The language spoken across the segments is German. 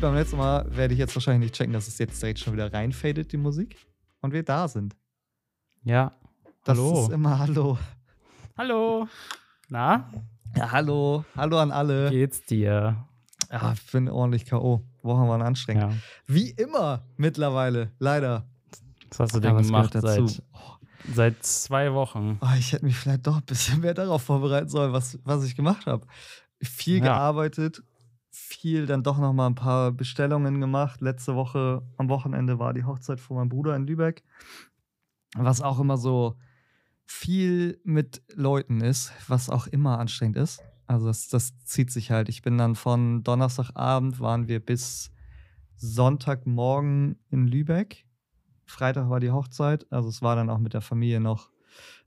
Wie beim letzten Mal werde ich jetzt wahrscheinlich nicht checken, dass es jetzt direkt schon wieder reinfadet, die Musik. Und wir da sind. Ja. Das Hallo. ist immer Hallo. Hallo. Na, Ja, hallo. Hallo an alle. geht's dir? Ja, ich bin ordentlich K.O. Wochen waren anstrengend. Ja. Wie immer mittlerweile, leider. Was hast du denn gemacht dazu. seit, seit zwei Wochen? Oh, ich hätte mich vielleicht doch ein bisschen mehr darauf vorbereiten sollen, was, was ich gemacht habe. Viel Ja. gearbeitet, viel dann doch noch mal ein paar Bestellungen gemacht. Letzte Woche am Wochenende war die Hochzeit von meinem Bruder in Lübeck. Was auch immer so viel mit Leuten ist, was auch immer anstrengend ist. Also das, das zieht sich halt. Ich bin dann von Donnerstagabend waren wir bis Sonntagmorgen in Lübeck. Freitag war die Hochzeit. Also es war dann auch mit der Familie noch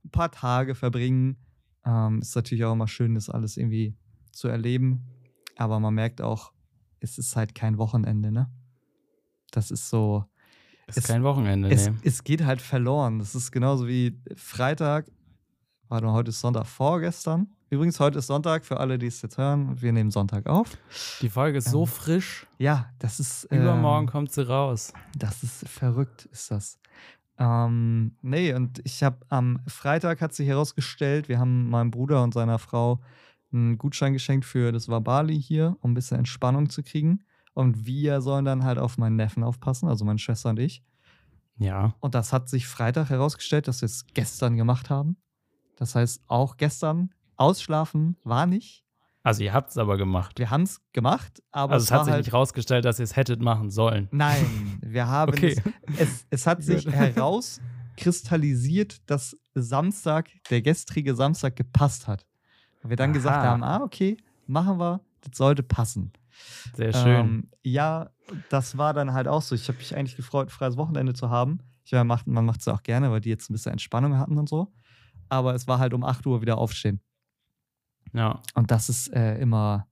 ein paar Tage verbringen. Ähm, ist natürlich auch immer schön, das alles irgendwie zu erleben. Aber man merkt auch, es ist halt kein Wochenende, ne? Das ist so. Ist Es- kein Wochenende, Es, nee. es geht halt verloren. Das ist genauso wie Freitag. Warte mal, heute ist Sonntag vorgestern. Übrigens, heute ist Sonntag für alle, die es jetzt hören. Wir nehmen Sonntag auf. Die Folge ist so Ähm, frisch. Ja, das ist. Übermorgen ähm, kommt sie raus. Das ist verrückt, ist das. Ähm, nee, und ich habe am Freitag hat sich herausgestellt, wir haben meinem Bruder und seiner Frau einen Gutschein geschenkt für das war Bali hier, um ein bisschen Entspannung zu kriegen. Und wir sollen dann halt auf meinen Neffen aufpassen, also meine Schwester und ich. Ja. Und das hat sich Freitag herausgestellt, dass wir es gestern gemacht haben. Das heißt, auch gestern ausschlafen war nicht. Also ihr habt es aber gemacht. Wir haben es gemacht, aber Also es es hat sich halt nicht rausgestellt, dass ihr es hättet machen sollen. Nein, wir haben Okay. es, es, es hat sich herauskristallisiert, dass Samstag, der gestrige Samstag gepasst hat. Und wir dann gesagt Aha. haben, ah, okay, machen wir, das sollte passen. Sehr schön. Ähm, ja, das war dann halt auch so. Ich habe mich eigentlich gefreut, ein freies Wochenende zu haben. Ich meine, man macht es auch gerne, weil die jetzt ein bisschen Entspannung hatten und so. Aber es war halt um 8 Uhr wieder aufstehen. ja. Und das ist äh, immer,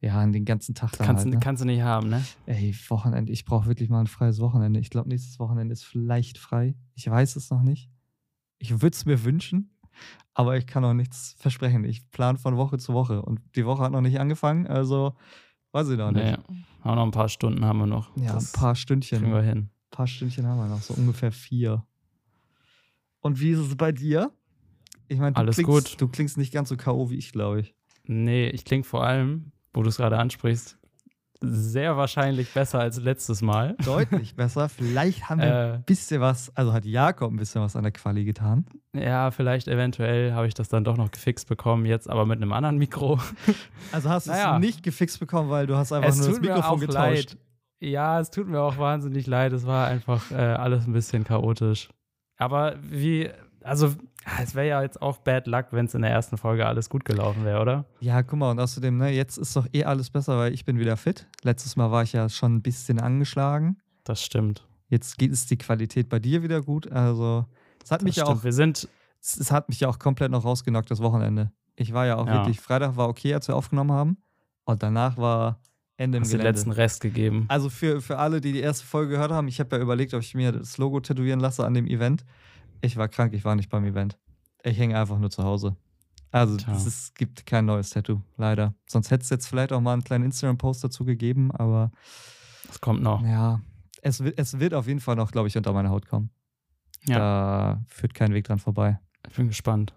ja, den ganzen Tag dann Kannst, halt, du- ne? kannst du nicht haben, ne? Ey, Wochenende, ich brauche wirklich mal ein freies Wochenende. Ich glaube, nächstes Wochenende ist vielleicht frei. Ich weiß es noch nicht. Ich würde es mir wünschen, aber ich kann auch nichts versprechen. Ich plane von Woche zu Woche und die Woche hat noch nicht angefangen, also weiß ich noch nicht. Nee. Auch noch ein paar Stunden haben wir noch. Ja, Das ein paar Stündchen. kriegen wir Ein hin. paar Stündchen haben wir noch, so ungefähr vier. Und wie ist es bei dir? Ich meine, du, Alles klingst- gut. du klingst nicht ganz so K.O. wie ich, glaube ich. Nee, ich klinge vor allem, wo du es gerade ansprichst, sehr wahrscheinlich besser als letztes Mal. Deutlich besser. Vielleicht haben wir Äh, ein bisschen was, also hat Jakob ein bisschen was an der Quali getan. ja, vielleicht eventuell habe ich das dann doch noch gefixt bekommen, jetzt aber mit einem anderen Mikro. Also hast du Naja. es nicht gefixt bekommen, weil du hast einfach es nur das Mikrofon getauscht. leid. Ja, es tut mir auch wahnsinnig leid. Es war einfach äh, alles ein bisschen chaotisch. Aber wie, also es wäre ja jetzt auch Bad Luck, wenn es in der ersten Folge alles gut gelaufen wäre, oder? Ja, guck mal, und außerdem, ne, jetzt ist doch eh alles besser, weil ich bin wieder fit. Letztes Mal war ich ja schon ein bisschen angeschlagen. Das stimmt. Jetzt geht es die Qualität bei dir wieder gut. Also, es hat Das mich ja auch, Wir sind, es, es hat mich ja auch komplett noch rausgenockt, das Wochenende. Ich war ja auch Ja. wirklich, Freitag war okay, als wir aufgenommen haben. Und danach war Ende im hast den Gelände. letzten Rest gegeben. Also für, für alle, die die erste Folge gehört haben, ich habe ja überlegt, ob ich mir das Logo tätowieren lasse an dem Event. Ich war krank, ich war nicht beim Event. Ich hänge einfach nur zu Hause. Also es gibt kein neues Tattoo, leider. Sonst hätte es jetzt vielleicht auch mal einen kleinen Instagram-Post dazu gegeben, aber Das kommt noch. ja, es, wird- es wird auf jeden Fall noch, glaube ich, unter meine Haut kommen. Ja. Da führt kein Weg dran vorbei. Ich bin gespannt.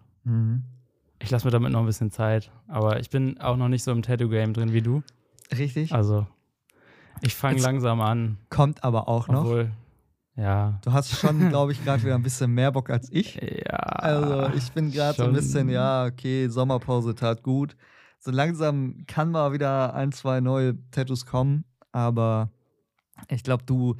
Ich lasse mir damit noch ein bisschen Zeit. Aber ich bin auch noch nicht so im Tattoo-Game drin wie du. Richtig. Also, ich fange langsam an. Kommt aber auch noch. Obwohl, ja. Du hast schon, glaube ich, gerade wieder ein bisschen mehr Bock als ich. Ja. Also ich bin gerade so ein bisschen, ja, okay, Sommerpause tat gut. So langsam kann mal wieder ein, zwei neue Tattoos kommen, aber ich glaube, du,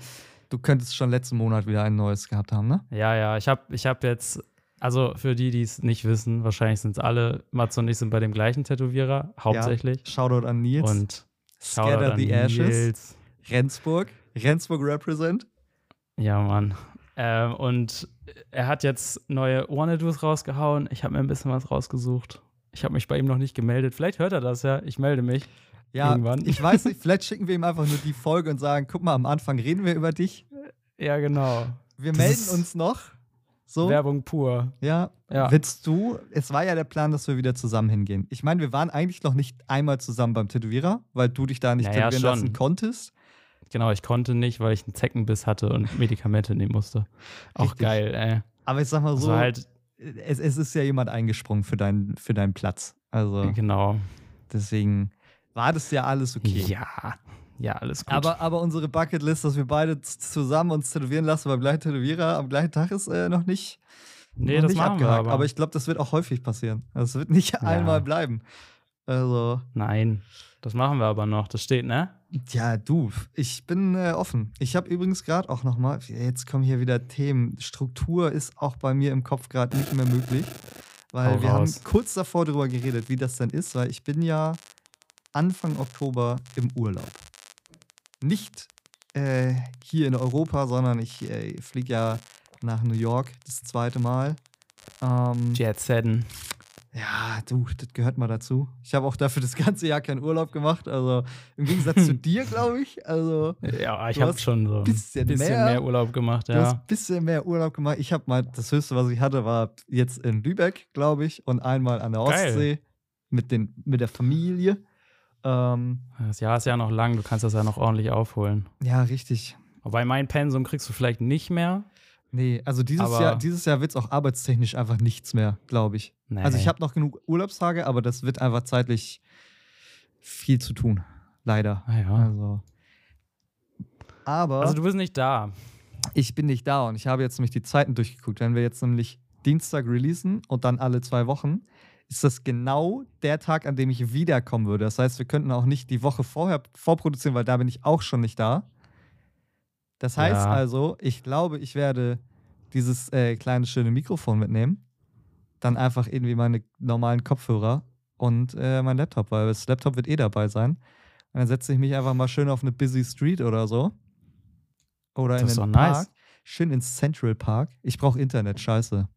du könntest schon letzten Monat wieder ein neues gehabt haben, ne? Ja, ja, ich habe ich hab jetzt, also für die, die es nicht wissen, wahrscheinlich sind es alle, Mats und ich sind bei dem gleichen Tätowierer, hauptsächlich. Shoutout an Nils. Und Scatter an the Ashes. Nils. Rendsburg. Rendsburg represent. Ja, Mann. Ähm, und er hat jetzt neue Wanna-Dos rausgehauen. Ich habe mir ein bisschen was rausgesucht. Ich habe mich bei ihm noch nicht gemeldet. Vielleicht hört er das ja. Ich melde mich. Ja, Irgendwann. ich weiß nicht, vielleicht schicken wir ihm einfach nur die Folge und sagen, guck mal, am Anfang reden wir über dich. Ja, genau. Wir Das melden uns noch. So. Werbung pur. Ja. Ja. Willst du, es war ja der Plan, dass wir wieder zusammen hingehen. Ich meine, wir waren eigentlich noch nicht einmal zusammen beim Tätowierer, weil du dich da nicht Naja, tätowieren schon. lassen konntest. Genau, ich konnte nicht, weil ich einen Zeckenbiss hatte und Medikamente nehmen musste. Auch Richtig. geil, ey. Aber ich sag mal Also so, halt, es, es ist ja jemand eingesprungen für, deinen für deinen Platz. Also genau. deswegen war das ja alles okay. Ja, ja, alles gut. Aber, aber unsere Bucketlist, dass wir beide zusammen uns tätowieren lassen beim gleichen Tätowierer am gleichen Tag ist äh, noch nicht, nee, noch das nicht abgehakt. aber. ich glaube, das wird auch häufig passieren. Das wird nicht einmal bleiben. Also, Nein, das machen wir aber noch. Das steht, ne? Ja, du, ich bin äh, offen. Ich habe übrigens gerade auch noch mal, jetzt kommen hier wieder Themen. Struktur ist auch bei mir im Kopf gerade nicht mehr möglich, weil Hau wir raus. haben kurz davor darüber geredet, wie das denn ist, weil ich bin ja Anfang Oktober im Urlaub. Nicht äh, hier in Europa, sondern ich äh, fliege ja nach New York das zweite Mal. Ähm, Jet Setten. Ja, du, das gehört mal dazu. Ich habe auch dafür das ganze Jahr keinen Urlaub gemacht. Also im Gegensatz zu dir, glaube ich. Also Ja, ich habe schon so ein bisschen bisschen, mehr- mehr, Urlaub gemacht, du hast ja. ein bisschen mehr Urlaub gemacht. Ich habe mal, das höchste, was ich hatte, war jetzt in Lübeck, glaube ich, und einmal an der Geil. Ostsee mit, den, mit der Familie. Ähm, Das Jahr ist ja noch lang, du kannst das ja noch ordentlich aufholen. ja, richtig. Wobei mein Pensum kriegst du vielleicht nicht mehr. Nee, also dieses Aber- Jahr, dieses Jahr wird es auch arbeitstechnisch einfach nichts mehr, glaube ich. Nee. Also ich habe noch genug Urlaubstage, aber das wird einfach zeitlich viel zu tun. Leider. Ah, ja. Also. Aber Also du bist nicht da. ich bin nicht da und ich habe jetzt nämlich die Zeiten durchgeguckt. Wenn wir jetzt nämlich Dienstag releasen und dann alle zwei Wochen, ist das genau der Tag, an dem ich wiederkommen würde. Das heißt, wir könnten auch nicht die Woche vorher vorproduzieren, weil da bin ich auch schon nicht da. Das heißt Ja. also, ich glaube, ich werde dieses äh, kleine schöne Mikrofon mitnehmen, dann einfach irgendwie meine normalen Kopfhörer und äh, mein Laptop, weil das Laptop wird eh dabei sein. Und dann setze ich mich einfach mal schön auf eine busy Street oder so. Oder in Das ist den doch nice. Park. Schön ins Central Park. Ich brauche Internet, scheiße.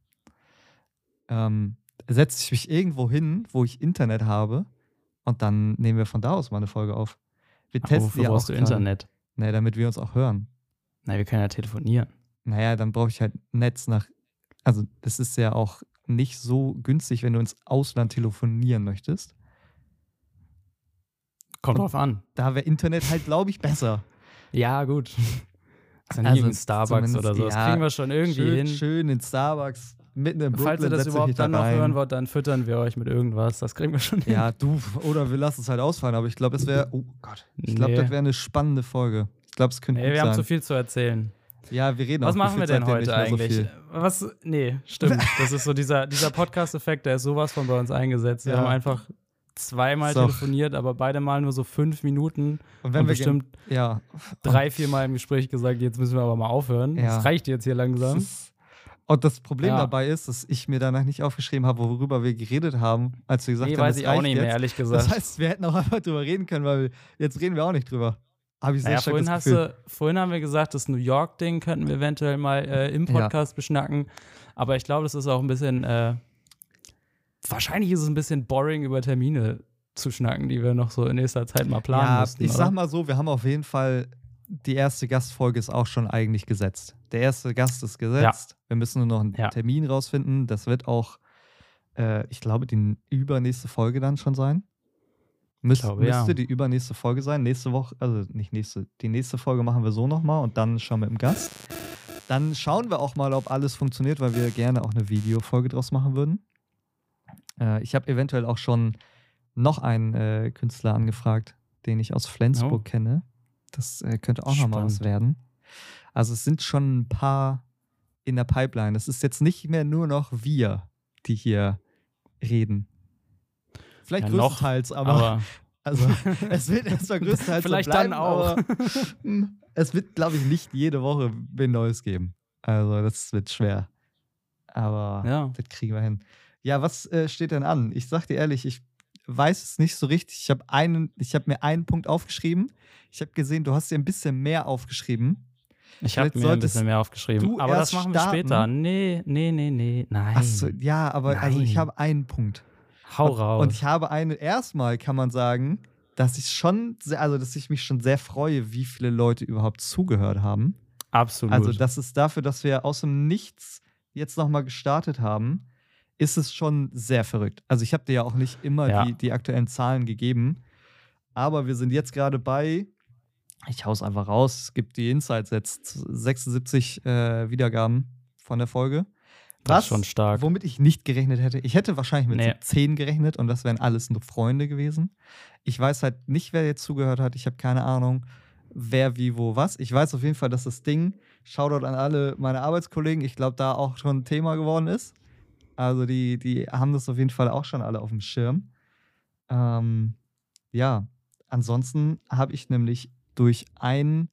Ähm, setze ich mich irgendwo hin, wo ich Internet habe und dann nehmen wir von da aus mal eine Folge auf. Wir Aber testen wofür ja auch brauchst du gerade. Internet? Nee, damit wir uns auch hören. Na, wir können ja telefonieren. Naja, dann brauche ich halt Netz nach. Also, das ist ja auch nicht so günstig, wenn du ins Ausland telefonieren möchtest. Kommt Und- drauf an. Da wäre Internet halt, glaube ich, besser. Ja, gut. Also Also in Starbucks oder so. Das ja, kriegen wir schon irgendwie schön, hin. schön in Starbucks, mitten in Brooklyn. Falls ihr das überhaupt da dann noch hören wollt, dann füttern wir euch mit irgendwas. Das kriegen wir schon hin. Ja, du, oder wir lassen es halt ausfallen, aber ich glaube, das wäre, oh Gott, ich glaube, Nee. das wäre eine spannende Folge. Ich glaube, es könnte Nee, wir haben sein. zu viel zu erzählen. ja, wir reden Was auch machen wir denn heute so eigentlich? viel. Was? Nee, stimmt. Das ist so dieser, dieser Podcast-Effekt, der ist sowas von bei uns eingesetzt. Wir Ja. haben einfach zweimal So. telefoniert, aber beide Mal nur so fünf Minuten Und und wenn wir gen- bestimmt ja, drei, vier Mal im Gespräch gesagt, jetzt müssen wir aber mal aufhören. Ja. Das reicht jetzt hier Das langsam. ist- Und das Problem Ja. dabei ist, dass ich mir danach nicht aufgeschrieben habe, worüber wir geredet haben, als wir gesagt Nee, haben, weiß es ich auch nicht jetzt. mehr, ehrlich gesagt. Das heißt, wir hätten auch einfach drüber reden können, weil wir, jetzt reden wir auch nicht drüber. Habe ich sehr naja, stark vorhin, hast du, vorhin haben wir gesagt, das New York-Ding könnten wir eventuell mal äh, im Ja. Podcast beschnacken. Aber ich glaube, das ist auch ein bisschen, äh, wahrscheinlich ist es ein bisschen boring, über Termine zu schnacken, die wir noch so in nächster Zeit mal planen ja, müssten. ich oder? sag mal so, wir haben auf jeden Fall, die erste Gastfolge ist auch schon eigentlich gesetzt. Der erste Gast ist gesetzt. Wir müssen nur noch einen Ja. Termin rausfinden. Das wird auch, äh, ich glaube, die übernächste Folge dann schon sein. Müs glaube, müsste ja. die übernächste Folge sein. Nächste Woche, also nicht nächste, die nächste Folge machen wir so nochmal und dann schauen wir im Gast. Dann schauen wir auch mal, ob alles funktioniert, weil wir gerne auch eine Videofolge draus machen würden. Äh, ich habe eventuell auch schon noch einen äh, Künstler angefragt, den ich aus Flensburg Oh. kenne. Das äh, könnte auch nochmal was werden. Also es sind schon ein paar in der Pipeline. Es ist jetzt nicht mehr nur noch wir, die hier reden. Vielleicht Ja, noch, größtenteils, aber, Aber also es wird erstmal größtenteils so Vielleicht bleiben, dann auch. Aber, hm, es wird, glaube ich, nicht jede Woche wen Neues geben. Also das wird schwer. Aber ja. das kriegen wir hin. Ja, was äh, steht denn an? Ich sag dir ehrlich, ich weiß es nicht so richtig. Ich habe einen, ich habe mir einen Punkt aufgeschrieben. Ich habe gesehen, du hast dir ein bisschen mehr aufgeschrieben. Ich habe mir ein bisschen mehr aufgeschrieben. Aber das machen wir starten. später. Nee, nee, nee, nee. Nein. Achso, ja, aber also ich Nein. habe einen Punkt. Hau und, raus. Und ich habe eine, erstmal kann man sagen, dass ich schon, sehr, also dass ich mich schon sehr freue, wie viele Leute überhaupt zugehört haben. Absolut. Also das ist dafür, dass wir aus dem Nichts jetzt nochmal gestartet haben, ist es schon sehr verrückt. Also ich habe dir ja auch nicht immer Ja. die, die aktuellen Zahlen gegeben, aber wir sind jetzt gerade bei, ich hau's einfach raus, es gibt die Insights jetzt, 76 äh, Wiedergaben von der Folge. Das ist schon stark. Womit ich nicht gerechnet hätte. Ich hätte wahrscheinlich mit Nee. 10 gerechnet und das wären alles nur Freunde gewesen. Ich weiß halt nicht, wer jetzt zugehört hat. Ich habe keine Ahnung, wer, wie, wo, was. Ich weiß auf jeden Fall, dass das Ding, Shoutout an alle meine Arbeitskollegen, ich glaube, da auch schon ein Thema geworden ist. Also die, die haben das auf jeden Fall auch schon alle auf dem Schirm. Ähm, ja, ansonsten habe ich nämlich durch ein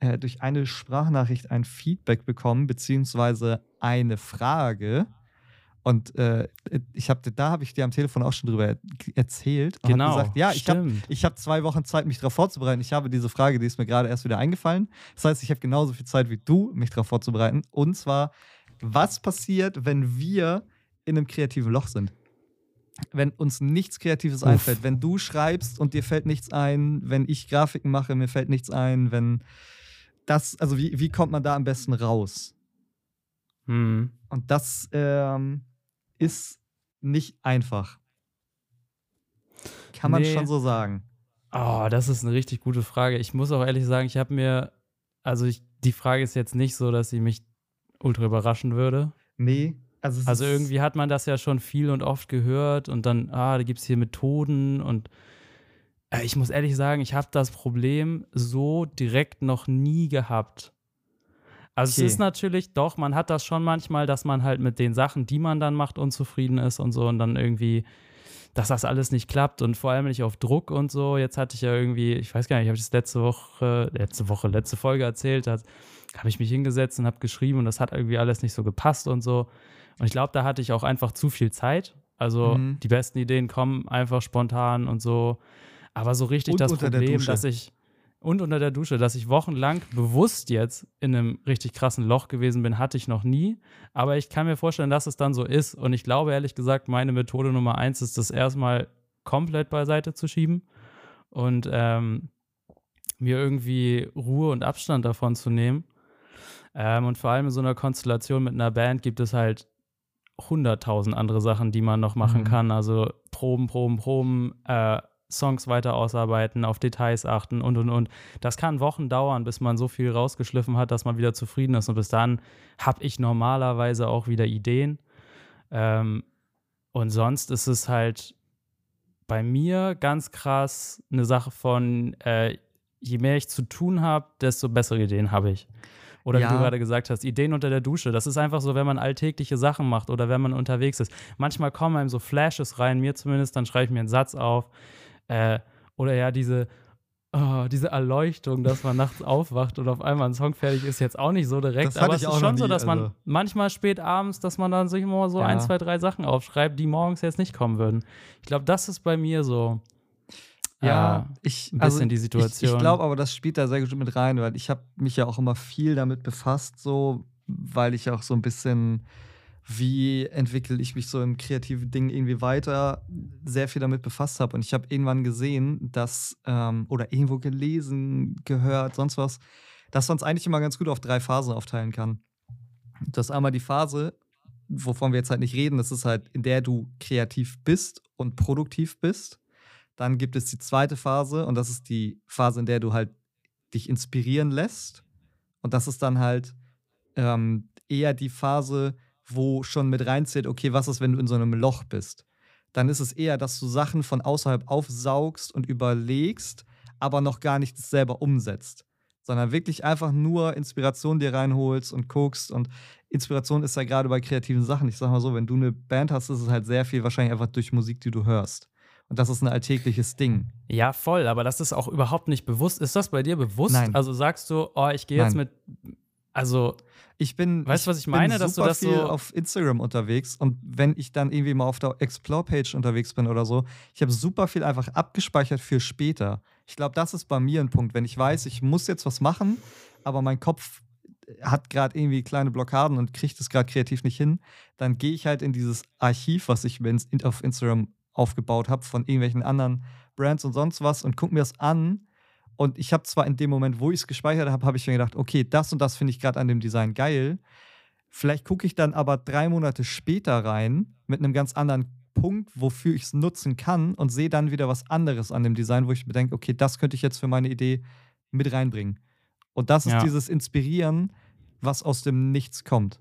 äh, durch eine Sprachnachricht ein Feedback bekommen, beziehungsweise eine Frage. Und äh, ich habe da habe ich dir am Telefon auch schon drüber er erzählt. Und hab Genau. gesagt, ja, ich habe stimmt. ich habe zwei Wochen Zeit, mich darauf vorzubereiten. Ich habe diese Frage, die ist mir gerade erst wieder eingefallen. Das heißt, ich habe genauso viel Zeit wie du, mich darauf vorzubereiten. Und zwar, was passiert, wenn wir in einem kreativen Loch sind? Wenn uns nichts Kreatives Uff. einfällt, wenn du schreibst und dir fällt nichts ein, wenn ich Grafiken mache, mir fällt nichts ein, wenn das, also wie, wie kommt man da am besten raus? Hm. Und das ähm, ist nicht einfach. Kann man Nee. schon so sagen. Oh, das ist eine richtig gute Frage. Ich muss auch ehrlich sagen, ich habe mir, also ich, die Frage ist jetzt nicht so, dass sie mich ultra überraschen würde. Nee, also, Also irgendwie hat man das ja schon viel und oft gehört und dann, ah, da gibt es hier Methoden und ich muss ehrlich sagen, ich habe das Problem so direkt noch nie gehabt. Also Okay. es ist natürlich, doch, man hat das schon manchmal, dass man halt mit den Sachen, die man dann macht, unzufrieden ist und so und dann irgendwie, dass das alles nicht klappt und vor allem nicht auf Druck und so. Jetzt hatte ich ja irgendwie, ich weiß gar nicht, habe ich das letzte Woche, letzte Woche, letzte Folge erzählt, da habe ich mich hingesetzt und habe geschrieben und das hat irgendwie alles nicht so gepasst und so. Und ich glaube, da hatte ich auch einfach zu viel Zeit. Also Mhm. die besten Ideen kommen einfach spontan und so. Aber so richtig Und das Problem, dass ich und unter der Dusche, dass ich wochenlang bewusst jetzt in einem richtig krassen Loch gewesen bin, hatte ich noch nie. Aber ich kann mir vorstellen, dass es dann so ist. Und ich glaube ehrlich gesagt, meine Methode Nummer eins ist, das erstmal komplett beiseite zu schieben und ähm, mir irgendwie Ruhe und Abstand davon zu nehmen. Ähm, und vor allem in so einer Konstellation mit einer Band gibt es halt hunderttausend andere Sachen, die man noch machen Mhm. kann. Also Proben, Proben, Proben, äh, Songs weiter ausarbeiten, auf Details achten und und und. Das kann Wochen dauern, bis man so viel rausgeschliffen hat, dass man wieder zufrieden ist. Und bis dann habe ich normalerweise auch wieder Ideen. Ähm, und sonst ist es halt bei mir ganz krass eine Sache von, äh, je mehr ich zu tun habe, desto bessere Ideen habe ich. Oder Ja. wie du gerade gesagt hast, Ideen unter der Dusche. Das ist einfach so, wenn man alltägliche Sachen macht oder wenn man unterwegs ist. Manchmal kommen einem so Flashes rein, mir zumindest, dann schreibe ich mir einen Satz auf. Äh, oder ja, diese, oh, diese Erleuchtung, dass man nachts aufwacht und auf einmal ein Song fertig ist, jetzt auch nicht so direkt. Aber ich es ist schon so, nie, dass man also. manchmal spät abends, dass man dann sich immer so Ja. ein, zwei, drei Sachen aufschreibt, die morgens jetzt nicht kommen würden. Ich glaube, das ist bei mir so. Ja, äh, ich, ein also bisschen die Ich, Situation. ich glaube aber, das spielt da sehr gut mit rein, weil ich habe mich ja auch immer viel damit befasst, so, weil ich auch so ein bisschen, wie entwickle ich mich so im kreativen Ding irgendwie weiter, sehr viel damit befasst habe. Und ich habe irgendwann gesehen, dass, ähm, oder irgendwo gelesen, gehört, sonst was, dass man es eigentlich immer ganz gut auf drei Phasen aufteilen kann. Das ist einmal die Phase, wovon wir jetzt halt nicht reden, das ist halt, in der du kreativ bist und produktiv bist. Dann gibt es die zweite Phase und das ist die Phase, in der du halt dich inspirieren lässt. Und das ist dann halt ähm, eher die Phase, wo schon mit reinzählt, okay, was ist, wenn du in so einem Loch bist? Dann ist es eher, dass du Sachen von außerhalb aufsaugst und überlegst, aber noch gar nicht selber umsetzt. Sondern wirklich einfach nur Inspiration dir reinholst und guckst. Und Inspiration ist ja gerade bei kreativen Sachen. Ich sag mal so, wenn du eine Band hast, ist es halt sehr viel wahrscheinlich einfach durch Musik, die du hörst. Und das ist ein alltägliches Ding. Ja, voll, aber das ist auch überhaupt nicht bewusst. Ist das bei dir bewusst? Nein. Also sagst du, oh, ich gehe jetzt mit. Also, Ich bin, Weißt du, was ich meine? bin Dass du super das viel so- auf Instagram unterwegs und wenn ich dann irgendwie mal auf der Explore-Page unterwegs bin oder so, ich habe super viel einfach abgespeichert für später. Ich glaube, das ist bei mir ein Punkt. Wenn ich weiß, ich muss jetzt was machen, aber mein Kopf hat gerade irgendwie kleine Blockaden und kriegt es gerade kreativ nicht hin, dann gehe ich halt in dieses Archiv, was ich auf Instagram aufgebaut habe, von irgendwelchen anderen Brands und sonst was und gucke mir das an. Und ich habe zwar in dem Moment, wo ich es gespeichert habe, habe ich mir gedacht, okay, das und das finde ich gerade an dem Design geil. Vielleicht gucke ich dann aber drei Monate später rein mit einem ganz anderen Punkt, wofür ich es nutzen kann und sehe dann wieder was anderes an dem Design, wo ich mir denke, okay, das könnte ich jetzt für meine Idee mit reinbringen. Und das ist Ja. dieses Inspirieren, was aus dem Nichts kommt.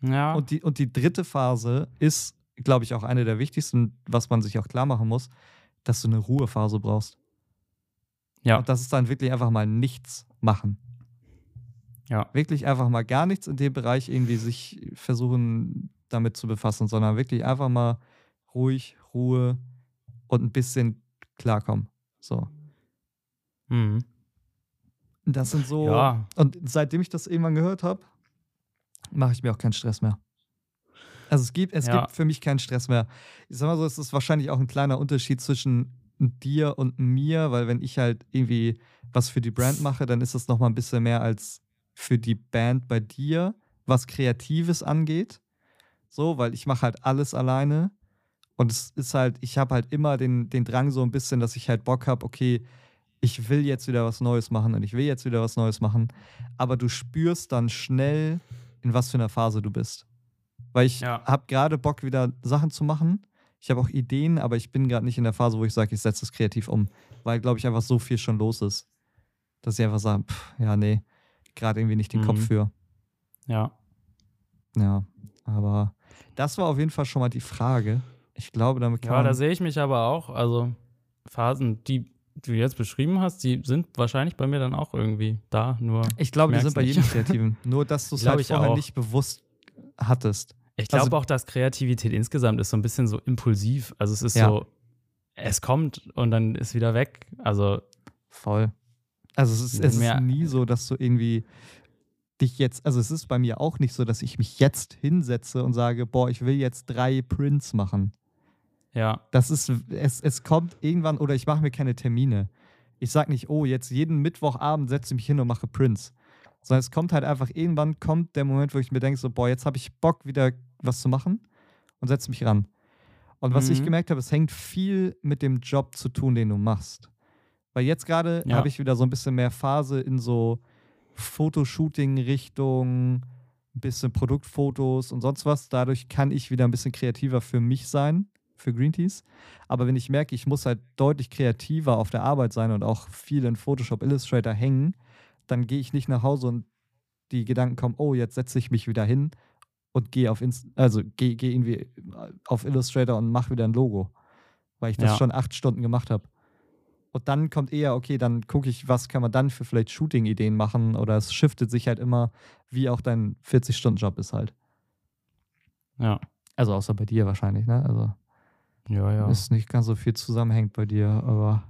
Ja. Und die, und die dritte Phase ist, glaube ich, auch eine der wichtigsten, was man sich auch klar machen muss, dass du eine Ruhephase brauchst. Ja. Und das ist dann wirklich einfach mal nichts machen. Ja. Wirklich einfach mal gar nichts in dem Bereich irgendwie sich versuchen, damit zu befassen, sondern wirklich einfach mal ruhig, Ruhe und ein bisschen klarkommen. So. Mhm. Das sind so. Ja. Und seitdem ich das irgendwann gehört habe, mache ich mir auch keinen Stress mehr. Also es gibt, es Ja. gibt für mich keinen Stress mehr. Ich sag mal so, es ist wahrscheinlich auch ein kleiner Unterschied zwischen dir und mir, weil wenn ich halt irgendwie was für die Brand mache, dann ist das nochmal ein bisschen mehr als für die Band bei dir, was Kreatives angeht. So, weil ich mache halt alles alleine. Und es ist halt, ich habe halt immer den, den Drang so ein bisschen, dass ich halt Bock habe, okay, ich will jetzt wieder was Neues machen und ich will jetzt wieder was Neues machen. Aber du spürst dann schnell, in was für einer Phase du bist. Weil ich Ja. habe gerade Bock, wieder Sachen zu machen. Ich habe auch Ideen, aber ich bin gerade nicht in der Phase, wo ich sage, ich setze es kreativ um. Weil, glaube ich, einfach so viel schon los ist. Dass ich einfach sage, pff, ja, nee, gerade irgendwie nicht den Kopf Mhm. für. Ja. Ja, aber das war auf jeden Fall schon mal die Frage. Ich glaube, damit kann Ja, da sehe ich mich aber auch. Also Phasen, die du jetzt beschrieben hast, die sind wahrscheinlich bei mir dann auch irgendwie da. Nur Ich glaube, die sind bei jedem Kreativen. Nur, dass du es halt ich vorher auch. nicht bewusst hattest. Ich glaube Also- auch, dass Kreativität insgesamt ist so ein bisschen so impulsiv. Also es ist Ja. so, es kommt und dann ist wieder weg. Also Voll. Also es ist, es ist nie so, dass du irgendwie dich jetzt, also es ist bei mir auch nicht so, dass ich mich jetzt hinsetze und sage, boah, ich will jetzt drei Prints machen. ja, Das ist, es, es kommt irgendwann, oder ich mache mir keine Termine. Ich sage nicht, oh, jetzt jeden Mittwochabend setze ich mich hin und mache Prints. Sondern es kommt halt einfach, irgendwann kommt der Moment, wo ich mir denke, so, boah, jetzt habe ich Bock, wieder was zu machen und setze mich ran. Und was ich Mhm. gemerkt habe, es hängt viel mit dem Job zu tun, den du machst. Weil jetzt gerade Ja. habe ich wieder so ein bisschen mehr Phase in so Fotoshooting-Richtung, ein bisschen Produktfotos und sonst was. Dadurch kann ich wieder ein bisschen kreativer für mich sein, für Green Teas. Aber wenn ich merke, ich muss halt deutlich kreativer auf der Arbeit sein und auch viel in Photoshop Illustrator hängen, dann gehe ich nicht nach Hause und die Gedanken kommen, oh, jetzt setze ich mich wieder hin und gehe auf Inst also gehe geh irgendwie auf Illustrator und mache wieder ein Logo. Weil ich das Ja. schon acht Stunden gemacht habe. Und dann kommt eher, okay, dann gucke ich, was kann man dann für vielleicht Shooting-Ideen machen oder es shiftet sich halt immer, wie auch dein 40-Stunden-Job ist halt. ja, Also außer bei dir wahrscheinlich, ne? Also ja, ja. ist nicht ganz so viel zusammenhängt bei dir, aber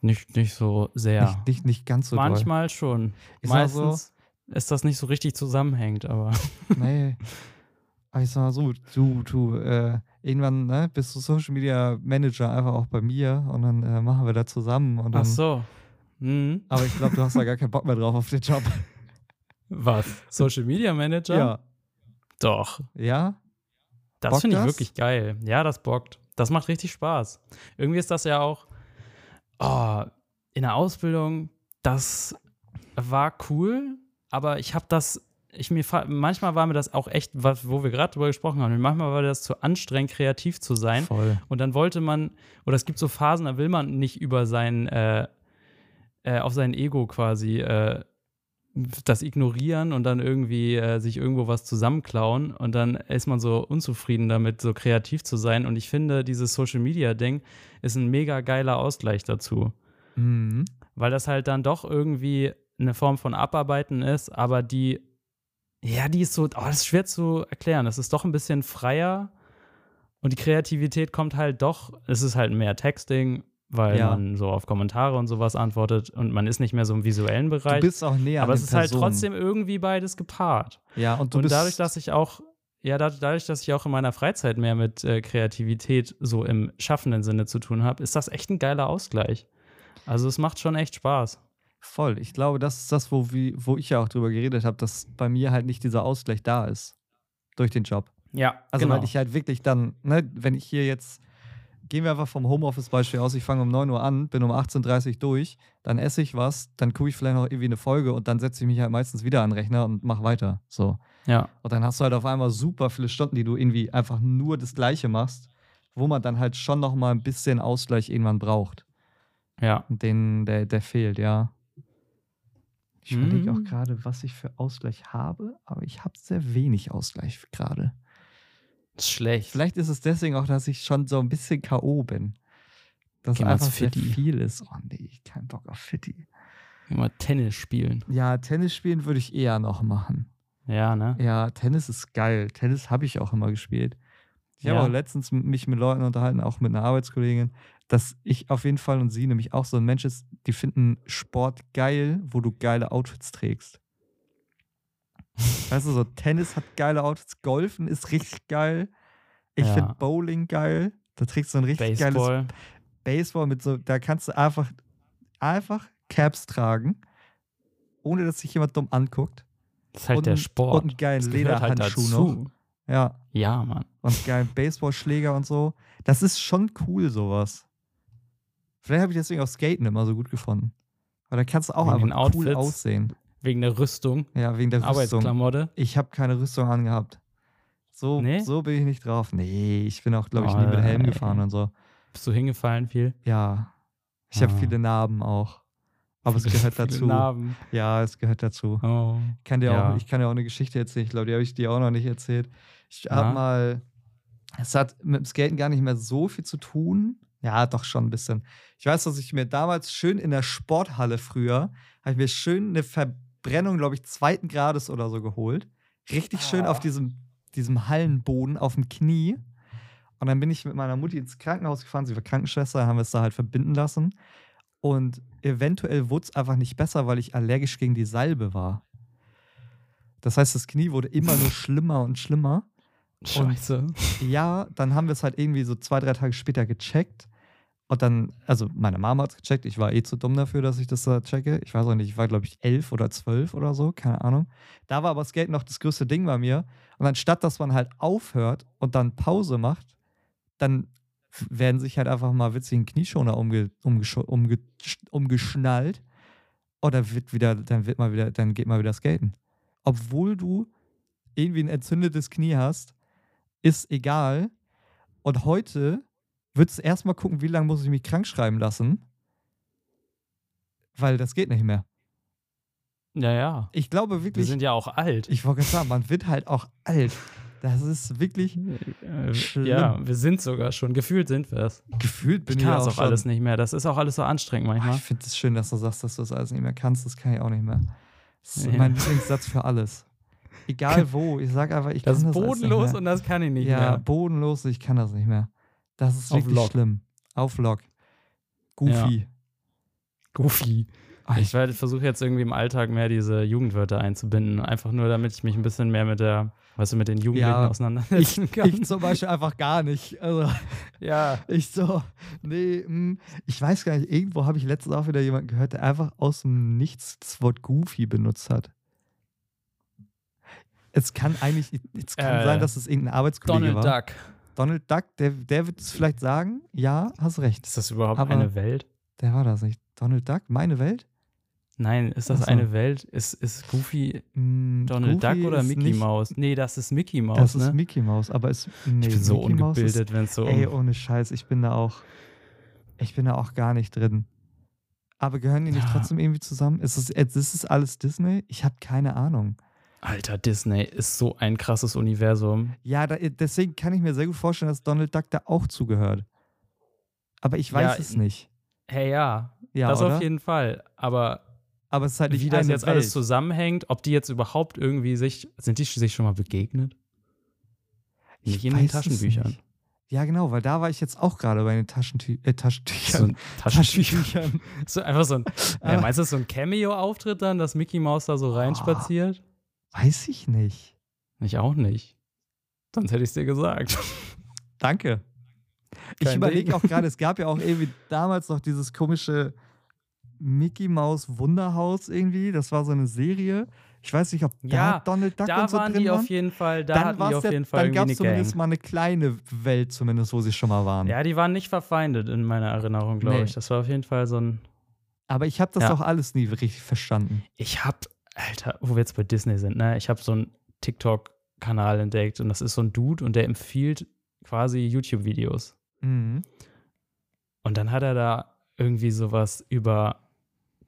Nicht, nicht so sehr. nicht, nicht, nicht ganz so doll. Manchmal schon. Ich sag so- Meistens ist das nicht so richtig zusammenhängt, aber Nee. Ich sag mal so, du, du, äh, irgendwann ne, bist du Social Media Manager einfach auch bei mir und dann äh, machen wir da zusammen. Und dann, ach so. Mhm. Aber ich glaube, du hast da gar keinen Bock mehr drauf auf den Job. Was? Social Media Manager? Ja. Doch. Ja? Das finde ich wirklich geil. Ja, das bockt. Das macht richtig Spaß. Irgendwie ist das ja auch oh, in der Ausbildung, das war cool, aber ich habe das, ich mir manchmal war mir das auch echt, was, wo wir gerade drüber gesprochen haben, manchmal war das zu anstrengend, kreativ zu sein. Voll. Und dann wollte man, oder es gibt so Phasen, da will man nicht über sein, äh, äh, auf sein Ego quasi äh, das ignorieren und dann irgendwie äh, sich irgendwo was zusammenklauen und dann ist man so unzufrieden damit, so kreativ zu sein. Und ich finde, dieses Social Media Ding ist ein mega geiler Ausgleich dazu, Mhm. weil das halt dann doch irgendwie eine Form von Abarbeiten ist, aber die, ja, die ist so, oh, das ist schwer zu erklären. Das ist doch ein bisschen freier und die Kreativität kommt halt doch, es ist halt mehr Texting, weil Ja. man so auf Kommentare und sowas antwortet und man ist nicht mehr so im visuellen Du Bereich. bist auch näher aber es ist halt Personen. trotzdem irgendwie beides gepaart. Ja, und du und dadurch, dass ich auch, ja, dadurch, dadurch, dass ich auch in meiner Freizeit mehr mit äh, Kreativität so im schaffenden Sinne zu tun habe, ist das echt ein geiler Ausgleich. Also es macht schon echt Spaß. Voll. Ich glaube, das ist das, wo, wie, wo ich ja auch drüber geredet habe, dass bei mir halt nicht dieser Ausgleich da ist. Durch den Job. Ja, Also genau. weil ich halt wirklich dann, ne, wenn ich hier jetzt gehen wir einfach vom Homeoffice-Beispiel aus. Ich fange um 9 Uhr an, bin um 18.30 Uhr durch, dann esse ich was, dann gucke ich vielleicht noch irgendwie eine Folge und dann setze ich mich halt meistens wieder an den Rechner und mache weiter. So. Ja. Und dann hast du halt auf einmal super viele Stunden, die du irgendwie einfach nur das Gleiche machst, wo man dann halt schon noch mal ein bisschen Ausgleich irgendwann braucht. Ja. Den, der, der fehlt, ja. Ich überlege auch Mhm. gerade, was ich für Ausgleich habe, aber ich habe sehr wenig Ausgleich gerade. Ist schlecht. Vielleicht ist es deswegen auch, dass ich schon so ein bisschen K.O. bin. Dass Geh mal einfach sehr viel ist. Oh nee, kein Bock auf Fitti. Immer Tennis spielen. Ja, Tennis spielen würde ich eher noch machen. Ja, ne? Ja, Tennis ist geil. Tennis habe ich auch immer gespielt. Ich habe Ja. auch letztens mich mit Leuten unterhalten, auch mit einer Arbeitskollegin, dass ich auf jeden Fall und sie nämlich auch so ein Mensch ist, die finden Sport geil, wo du geile Outfits trägst. Weißt du, so Tennis hat geile Outfits, Golfen ist richtig geil. Ich Ja. finde Bowling geil. Da trägst du ein richtig geiles Baseball. Baseball mit so, da kannst du einfach, einfach Caps tragen, ohne dass sich jemand dumm anguckt. Das ist halt und, der Sport. Und einen geilen halt Lederhandschuh dazu. noch. Ja, Ja, Mann. und geilen Baseballschläger und so. Das ist schon cool, sowas. Vielleicht habe ich deswegen auch Skaten immer so gut gefunden. Weil da kannst du auch Wegen einfach cool Outfits. aussehen. Wegen der Rüstung, Ja, wegen der Rüstung. Ich habe keine Rüstung angehabt. So, Nee? so bin ich nicht drauf. Nee, ich bin auch, glaube ich, Oh, nie mit Helm ey. gefahren und so. Bist du hingefallen viel? Ja. Ich habe Ah. viele Narben auch. Aber es gehört dazu. Narben. Ja, es gehört dazu. Oh. Ich kann dir, Ja. auch, ich kann dir auch eine Geschichte erzählen. Ich glaube, die habe ich dir auch noch nicht erzählt. Ich habe mal, es hat mit dem Skaten gar nicht mehr so viel zu tun. Ja, doch schon ein bisschen. Ich weiß, dass ich mir damals schön in der Sporthalle früher, habe ich mir schön eine Verbrennung, glaube ich, zweiten Grades oder so geholt. Richtig schön auf Ah. diesem, diesem Hallenboden auf dem Knie. Und dann bin ich mit meiner Mutti ins Krankenhaus gefahren. Sie war Krankenschwester, haben wir es da halt verbinden lassen. Und eventuell wurde es einfach nicht besser, weil ich allergisch gegen die Salbe war. Das heißt, das Knie wurde immer nur schlimmer und schlimmer. Scheiße. Ja, dann haben wir es halt irgendwie so zwei, drei Tage später gecheckt. Und dann, also meine Mama hat es gecheckt. Ich war eh zu dumm dafür, dass ich das da checke. Ich weiß auch nicht, ich war, glaube ich, elf oder zwölf oder so, keine Ahnung. Da war aber Skate noch das größte Ding bei mir. Und anstatt, dass man halt aufhört und dann Pause macht, dann werden sich halt einfach mal witzigen Knieschoner umge, umgescho- umge, umgeschnallt. Oder wird wieder, dann wird mal wieder, dann geht mal wieder skaten. Obwohl du irgendwie ein entzündetes Knie hast, ist egal. Und heute würdest du erstmal gucken, wie lange muss ich mich krank schreiben lassen. Weil das geht nicht mehr. Ja, ja. Ich glaube Wir wirklich, sind ja auch alt. ich wollte gerade sagen, man wird halt auch alt. Das ist wirklich, Äh, Schlimm. Ja, wir sind sogar schon. Gefühlt sind wir es. gefühlt bin Ich ich, kann ja das auch schon- alles nicht mehr. Das ist auch alles so anstrengend Ah, manchmal. Ich finde es schön, dass du sagst, dass du das alles nicht mehr kannst. Das kann ich auch nicht mehr. Das ist Ja. mein Lieblingssatz für alles. Egal wo. Ich sag einfach, ich Das kann ist das nicht bodenlos mehr. und das kann ich nicht ja, mehr. bodenlos, ich kann das nicht mehr. Das ist Auf wirklich Lock. schlimm. Auf Lock. Goofy. Goofy. Ah, Ich werde versuche jetzt irgendwie im Alltag mehr diese Jugendwörter einzubinden. Einfach nur, damit ich mich ein bisschen mehr mit der, weißt du, mit den Jugendlichen Ja, auseinandersetzen kann. ich zum Beispiel einfach gar nicht. Also, ja. ich so, nee, mm, ich weiß gar nicht, irgendwo habe ich letztens auch wieder jemanden gehört, der einfach aus dem Nichts das Wort Goofy benutzt hat. Es kann eigentlich, es kann Äh, sein, dass es irgendein Arbeitskollege Donald war. Duck. Donald Duck, der, der wird es vielleicht sagen, ja, hast recht. Ist das überhaupt Aber- eine Welt? Der war das nicht. Donald Duck, meine Welt? Nein, ist das so. eine Welt? Ist, ist Goofy Mm, Donald Goofy Duck oder Mickey Mouse? Nee, das ist Mickey Mouse, Das ne? ist Mickey Mouse, aber es, nee, ich bin so Mickey ungebildet, wenn es so Ey, ohne Scheiß, ich bin da auch. Ich bin da auch gar nicht drin. Aber gehören die nicht Ja. trotzdem irgendwie zusammen? Ist es, ist es alles Disney? Ich habe keine Ahnung. Alter, Disney ist so ein krasses Universum. Ja, da, deswegen kann ich mir sehr gut vorstellen, dass Donald Duck da auch zugehört. Aber ich weiß Ja, es nicht. Hey, ja, Ja, das oder? auf jeden Fall. Aber Aber es ist halt nicht wie das jetzt Welt. alles zusammenhängt, ob die jetzt überhaupt irgendwie sich, sind die sich schon mal begegnet? Ich Nicht in den Taschenbüchern. Ja, genau, weil da war ich jetzt auch gerade bei den Taschentü äh, So Taschentüchern. ein Taschentücher. Taschentüchern. So einfach so ein, ja, Aber- meinst du, so ein Cameo-Auftritt dann, dass Mickey Mouse da so reinspaziert? Weiß ich nicht. Ich auch nicht. Sonst hätte ich es dir gesagt. Danke. Ich Kein überlege Ding. auch gerade, es gab ja auch irgendwie damals noch dieses komische Mickey Maus Wunderhaus irgendwie. Das war so eine Serie. Ich weiß nicht, ob Ja, da Donald Duck Da und so waren drin die waren. auf jeden Fall, da dann hatten auf ja, jeden Fall dann gab es zumindest Gang. mal eine kleine Welt, zumindest, wo sie schon mal waren. Ja, die waren nicht verfeindet in meiner Erinnerung, glaube Nee. ich. Das war auf jeden Fall so ein. Aber ich habe das Ja. doch alles nie richtig verstanden. Ich hab, Alter, wo wir jetzt bei Disney sind, ne? Ich habe so einen TikTok-Kanal entdeckt und das ist so ein Dude und der empfiehlt quasi YouTube-Videos. Mhm. Und dann hat er da irgendwie sowas über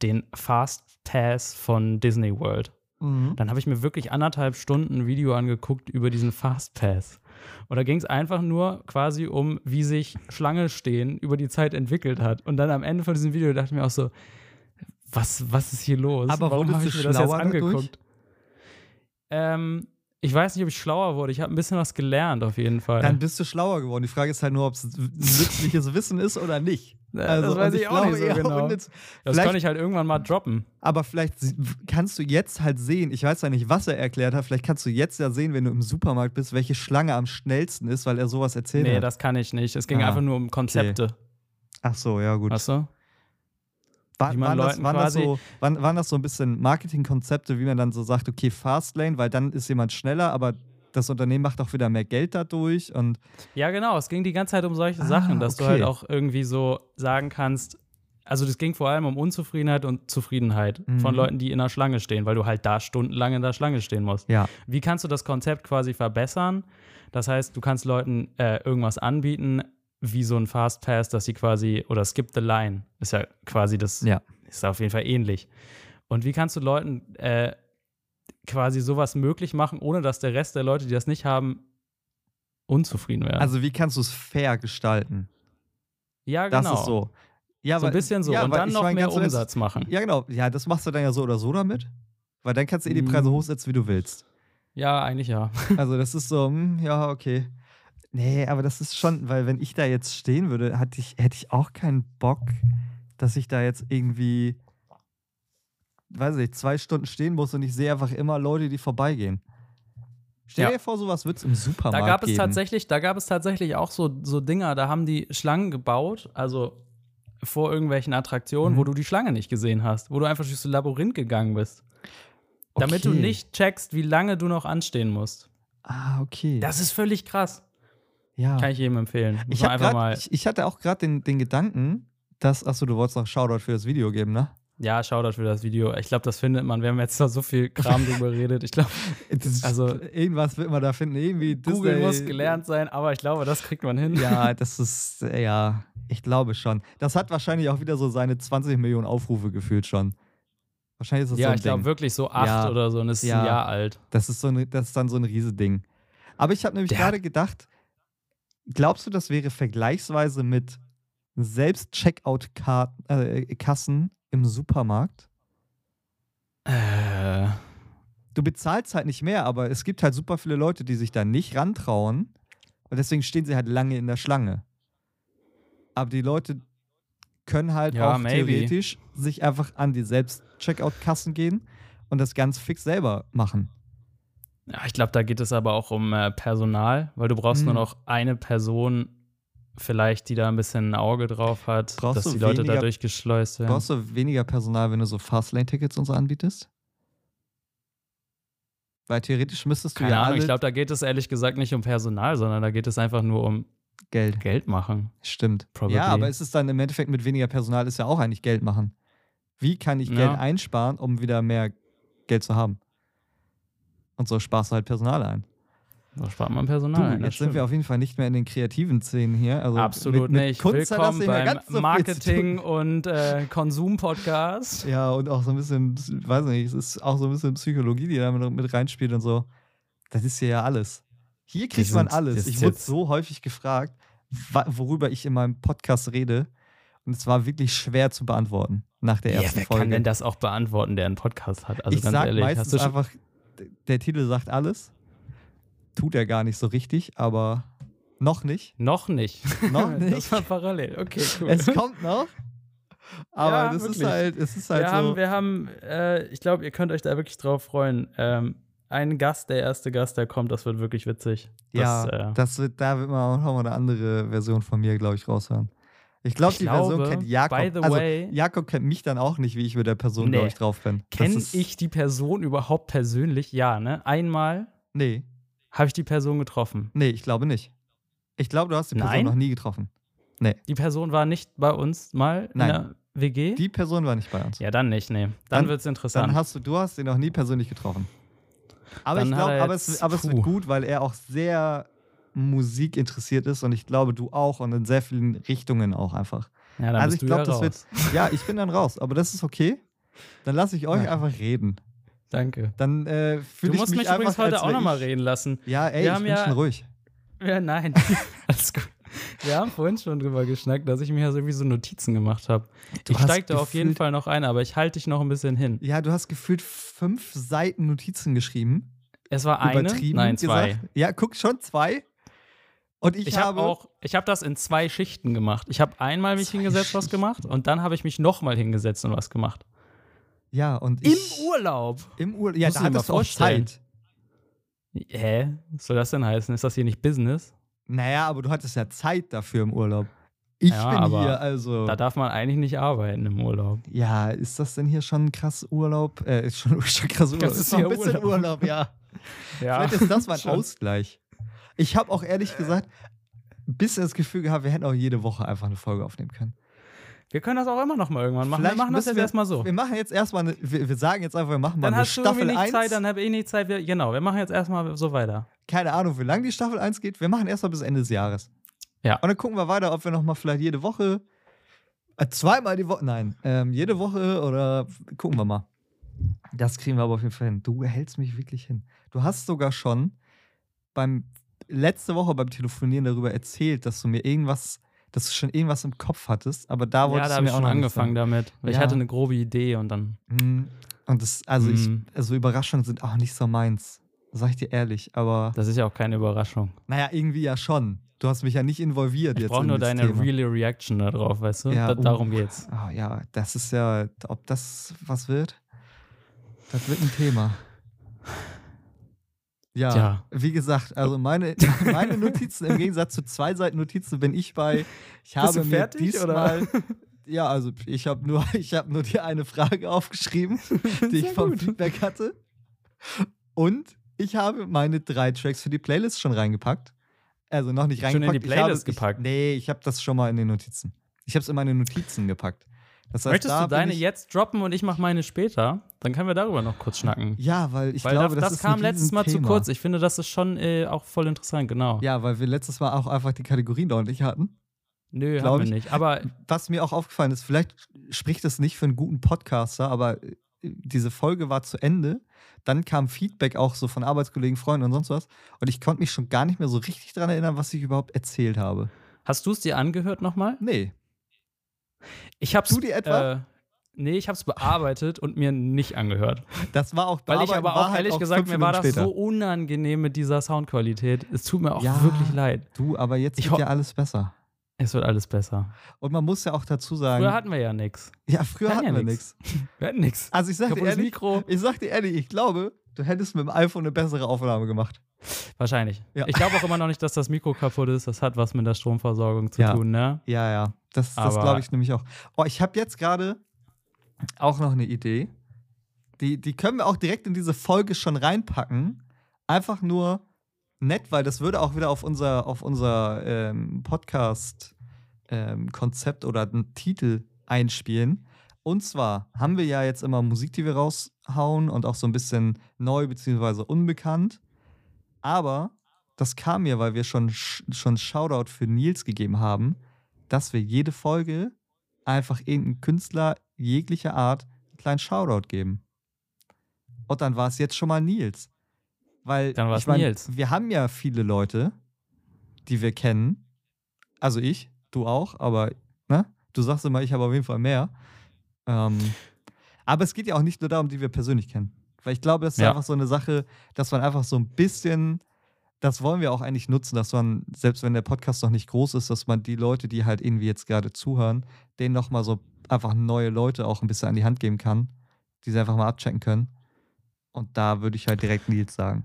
den Fast Pass von Disney World. Mhm. Dann habe ich mir wirklich anderthalb Stunden ein Video angeguckt über diesen Fast Pass. Und da ging es einfach nur quasi um, wie sich Schlange stehen über die Zeit entwickelt hat. Und dann am Ende von diesem Video dachte ich mir auch so, was, was ist hier los? Aber Warum habe du ich mir das jetzt angeguckt? Ähm, ich weiß nicht, ob ich schlauer wurde. Ich habe ein bisschen was gelernt auf jeden Fall. Dann bist du schlauer geworden. Die Frage ist halt nur, ob es nützliches Wissen ist oder nicht. Also, das weiß und ich auch nicht so genau. das kann ich halt irgendwann mal droppen. Aber vielleicht kannst du jetzt halt sehen, ich weiß ja nicht, was er erklärt hat, vielleicht kannst du jetzt ja sehen, wenn du im Supermarkt bist, welche Schlange am schnellsten ist, weil er sowas erzählt Nee, hat. das kann ich nicht. Es ging Ah, einfach nur um Konzepte. Ach so, ja gut. Weißt du? War, waren, das, waren, das so, waren, waren das so ein bisschen Marketingkonzepte, wie man dann so sagt, okay, Fastlane, weil dann ist jemand schneller, aber das Unternehmen macht auch wieder mehr Geld dadurch und Ja, genau. Es ging die ganze Zeit um solche Ah, Sachen, dass du okay. halt auch irgendwie so sagen kannst, also das ging vor allem um Unzufriedenheit und Zufriedenheit von Mhm. Leuten, die in der Schlange stehen, weil du halt da stundenlang in der Schlange stehen musst. ja. Wie kannst du das Konzept quasi verbessern? Das heißt, du kannst Leuten äh, irgendwas anbieten, wie so ein Fast Pass, dass sie quasi, oder Skip the Line, ist ja quasi das, Ja. ist auf jeden Fall ähnlich. Und wie kannst du Leuten äh, quasi sowas möglich machen, ohne dass der Rest der Leute, die das nicht haben, unzufrieden werden? Also wie kannst du es fair gestalten? ja, Das genau. ist so. Ja, so ein bisschen so. ja, und dann noch mein, mehr Umsatz machen. Ja, genau. Ja, das machst du dann ja so oder so damit. Weil dann kannst du eh die Preise Mm. hochsetzen, wie du willst. Ja, eigentlich ja. Also das ist so, hm, ja, okay. Nee, aber das ist schon, weil wenn ich da jetzt stehen würde, hatte ich, hätte ich auch keinen Bock, dass ich da jetzt irgendwie, weiß ich, zwei Stunden stehen muss und ich sehe einfach immer Leute, die vorbeigehen. Stell Ja. dir vor, sowas wird es im Da Supermarkt gab es geben. tatsächlich, da gab es tatsächlich auch so, so Dinger, da haben die Schlangen gebaut, also vor irgendwelchen Attraktionen, Mhm. wo du die Schlange nicht gesehen hast, wo du einfach durch so Labyrinth gegangen bist. Damit du Okay. nicht checkst, wie lange du noch anstehen musst. Ah, okay. Das ist völlig krass. Ja. Kann ich jedem empfehlen. Muss ich, einfach grad, mal. ich, ich hatte auch gerade den, den Gedanken, dass, achso, du wolltest noch Shoutout für das Video geben, ne? Ja, Shoutout für das Video. Ich glaube, das findet man. Wir haben jetzt da so viel Kram drüber geredet. Ich glaube, Also- irgendwas wird man da finden. Irgendwie Google Disney- muss gelernt sein, aber ich glaube, das kriegt man hin. Ja, das ist, ja, ich glaube schon. Das hat wahrscheinlich auch wieder so seine 20 Millionen Aufrufe gefühlt schon. Wahrscheinlich ist das Ja, so ein ich glaube wirklich so acht Ja. oder so und ist Ja. ein Jahr alt. Das ist, so ein, das ist dann so ein Riesending. Aber ich habe nämlich gerade gedacht, glaubst du, das wäre vergleichsweise mit Selbst-Checkout-Kassen im Supermarkt? Äh, Du bezahlst halt nicht mehr, aber es gibt halt super viele Leute, die sich da nicht rantrauen. Und deswegen stehen sie halt lange in der Schlange. Aber die Leute können halt Ja, auch maybe. theoretisch sich einfach an die Selbst-Checkout-Kassen gehen und das ganz fix selber machen. Ja, ich glaube, da geht es aber auch um äh, Personal, weil du brauchst Hm. nur noch eine Person, vielleicht, die da ein bisschen ein Auge drauf hat, Brauchst dass die Leute weniger- durchgeschleust werden. Brauchst du weniger Personal, wenn du so Fastlane-Tickets und so anbietest? Weil theoretisch müsstest du Keine ja Ahnung, ich glaube, da geht es ehrlich gesagt nicht um Personal, sondern da geht es einfach nur um Geld. Geld machen. Stimmt. Probably. Ja, aber es ist dann im Endeffekt mit weniger Personal ist ja auch eigentlich Geld machen. Wie kann ich Ja. Geld einsparen, um wieder mehr Geld zu haben? Und so sparst du halt Personal ein. Da spart man Du, Personal. ein, das jetzt sind wir stimmt. auf jeden Fall nicht mehr in den kreativen Szenen hier. Also Absolut mit, mit nicht. Kunst hat das Willkommen beim ganz so Marketing- und äh, Konsum-Podcast. Ja, und auch so ein bisschen, weiß nicht, es ist auch so ein bisschen Psychologie, die da mit, mit reinspielt und so. Das ist hier ja alles. Hier kriegt man sind- alles. das Ich wurde so häufig gefragt, worüber ich in meinem Podcast rede. Und es war wirklich schwer zu beantworten nach der Ja, ersten wer Folge. kann denn das auch beantworten, der einen Podcast hat? Also ich ganz sag ehrlich, hast meistens du einfach, der Titel sagt alles. Tut er gar nicht so richtig, aber noch nicht. noch nicht. Noch Das nicht. war parallel. Okay, cool. Es kommt noch. Aber Ja, das ist wirklich. halt, es ist halt wir, so. haben, wir haben, äh, ich glaube, ihr könnt euch da wirklich drauf freuen. Ähm, ein Gast, der erste Gast, der kommt, das wird wirklich witzig. ja, Das, äh, das wird, da wird man auch noch mal eine andere Version von mir, glaube ich, raushören. Ich glaube, Ich die Person glaube, kennt Jakob. by the also, way- Jakob kennt mich dann auch nicht, wie ich mit der Person, Nee. glaube ich, drauf bin. Kenne ich die Person überhaupt persönlich? Ja, ne? Einmal Nee, habe ich die Person getroffen. nee, ich glaube nicht. Ich glaube, du hast die Person Nein? noch nie getroffen. Die Person war nicht bei uns mal in Nein. der WG? Die Person war nicht bei uns. ja, dann nicht, nee. Dann, Dann- wird's Dann interessant. hast du, du hast ihn noch nie persönlich getroffen. Aber Dann ich glaube, er aber, es, aber es wird gut, weil er auch sehr Musik interessiert ist und ich glaube, du auch und in sehr vielen Richtungen auch einfach. ja, dann also bist ich du ja glaube, das raus. wird. Ja, ich bin dann raus, aber das ist okay. Dann lasse ich euch Ja. einfach reden. Danke. Dann äh, Du fühle ich musst mich, mich einfach, übrigens heute auch nochmal reden lassen. Ja, ey, Wir ich bin ja- schon ruhig. Ja, nein. Alles gut. Wir haben vorhin schon drüber geschnackt, dass ich mir ja so irgendwie so Notizen gemacht habe. Du Ich steige da auf jeden Fall noch ein, aber ich halte dich noch ein bisschen hin. Ja, du hast gefühlt fünf Seiten Notizen geschrieben. Es war eine, Übertrieben nein, zwei. gesagt. Ja, guck, schon zwei. Und ich, Ich habe auch, ich habe das in zwei Schichten gemacht. Ich habe einmal mich hingesetzt, was Schichten. gemacht und dann habe ich mich nochmal hingesetzt und was gemacht. Ja, und Im ich. Urlaub. Im Urlaub. Ja, da hattest du auch. Zeit. Hä? Was soll das denn heißen? Ist das hier nicht Business? Naja, aber du hattest ja Zeit dafür im Urlaub. Ich Ja, bin hier, also. Da darf man eigentlich nicht arbeiten im Urlaub. Ja, ist das denn hier schon krass Urlaub? Äh, ist schon, schon krass Urlaub. Das ist ist noch ein bisschen Urlaub, Urlaub. ja. Ja. Vielleicht ist das mein. Ausgleich. Ich habe auch ehrlich gesagt ein bisschen das Gefühl gehabt, wir hätten auch jede Woche einfach eine Folge aufnehmen können. Wir können das auch immer noch mal irgendwann machen. Vielleicht wir machen das jetzt erstmal so. Wir machen jetzt erstmal, eine, wir, wir sagen jetzt einfach, wir machen mal Dann eine hast du Staffel irgendwie nicht 1. Zeit, dann habe ich nicht Zeit. Wir, genau, wir machen jetzt erstmal so weiter. Keine Ahnung, wie lange die Staffel 1 geht. Wir machen erstmal bis Ende des Jahres. Ja. Und dann gucken wir weiter, ob wir nochmal vielleicht jede Woche, äh, zweimal die Woche, nein, ähm, jede Woche oder gucken wir mal. Das kriegen wir aber auf jeden Fall hin. Du hältst mich wirklich hin. Du hast sogar schon beim letzte Woche beim Telefonieren darüber erzählt, dass du mir irgendwas, dass du schon irgendwas im Kopf hattest, aber da Ja, wolltest da du mir ich auch schon angefangen sagen. damit. Weil Ich Ja. hatte eine grobe Idee und dann. Mhm. Und das, also ich, Mhm. also Überraschungen sind auch nicht so meins. Sag ich dir ehrlich, aber Das ist ja auch keine Überraschung. naja, irgendwie ja schon. Du hast mich ja nicht involviert Ich jetzt. brauche in nur deine Thema. reale Reaction da drauf, weißt du? Ja, da, uh. darum geht's. Ah, ja, das ist ja, ob das was wird, das wird ein Thema. Ja, Tja. wie gesagt, also meine, meine Notizen im Gegensatz zu zwei Seiten Notizen bin ich bei. Ich habe du mir fertig, diesmal, ja, also ich habe nur, ich habe nur die eine Frage aufgeschrieben, die ich vom gut. Feedback hatte. Und ich habe meine drei Tracks für die Playlist schon reingepackt. Also noch nicht Schon in reingepackt. die ich habe, Playlist gepackt? Ich, nee, ich habe das schon mal in den Notizen. Ich habe es in meine Notizen gepackt. Das heißt, Möchtest du deine jetzt droppen und ich mache meine später? Dann können wir darüber noch kurz schnacken. Ja, weil ich weil glaube, das, das, das kam letztes Mal zu Riesenthema. kurz. Ich finde, das ist schon äh, auch voll interessant, genau. Ja, weil wir letztes Mal auch einfach die Kategorien ordentlich hatten. Nö, haben ich. wir nicht. Aber Was mir auch aufgefallen ist, vielleicht spricht das nicht für einen guten Podcaster, aber äh, diese Folge war zu Ende. Dann kam Feedback auch so von Arbeitskollegen, Freunden und sonst was. Und ich konnte mich schon gar nicht mehr so richtig dran erinnern, was ich überhaupt erzählt habe. hast du es dir angehört nochmal? Nee. Ich hab's. Du dir etwa? Äh, nee, ich hab's bearbeitet und mir nicht angehört. Das war auch Weil ich aber auch halt ehrlich auch gesagt, mir war das Minuten so später. unangenehm mit dieser Soundqualität. Es tut mir auch Ja. wirklich leid. Du, aber jetzt Ich wird ja alles besser. Es wird alles besser. Und man muss ja auch dazu sagen. Früher hatten wir ja nichts. ja, früher hatten hatten wir nichts. Wir hatten nichts. Also ich sag dir ehrlich, Mikro. ich sag dir ehrlich, ich glaube, du hättest mit dem iPhone eine bessere Aufnahme gemacht. Wahrscheinlich. Ja. Ich glaube auch immer noch nicht, dass das Mikro kaputt ist. Das hat was mit der Stromversorgung zu Ja. tun, ne? Ja, ja. Das, das glaube ich nämlich auch. Oh, ich habe jetzt gerade auch noch eine Idee. Die, die können wir auch direkt in diese Folge schon reinpacken. Einfach nur nett, weil das würde auch wieder auf unser, auf unser ähm, Podcast-Konzept oder einen Titel einspielen. Und zwar haben wir ja jetzt immer Musik, die wir raushauen und auch so ein bisschen neu bzw. unbekannt. Aber das kam mir, weil wir schon, schon Shoutout für Nils gegeben haben, dass wir jede Folge einfach irgendeinen Künstler jeglicher Art einen kleinen Shoutout geben. Und dann war es jetzt schon mal Nils. Weil Dann ich mein, Nils. wir haben ja viele Leute, die wir kennen. Also ich, du auch, aber ne? Du sagst immer, ich habe auf jeden Fall mehr. Ähm, aber es geht ja auch nicht nur darum, die wir persönlich kennen. Weil ich glaube, das ist Ja. einfach so eine Sache, dass man einfach so ein bisschen, das wollen wir auch eigentlich nutzen, dass man, selbst wenn der Podcast noch nicht groß ist, dass man die Leute, die halt irgendwie jetzt gerade zuhören, denen nochmal so einfach neue Leute auch ein bisschen an die Hand geben kann, die sie einfach mal abchecken können. Und da würde ich halt direkt Nils sagen.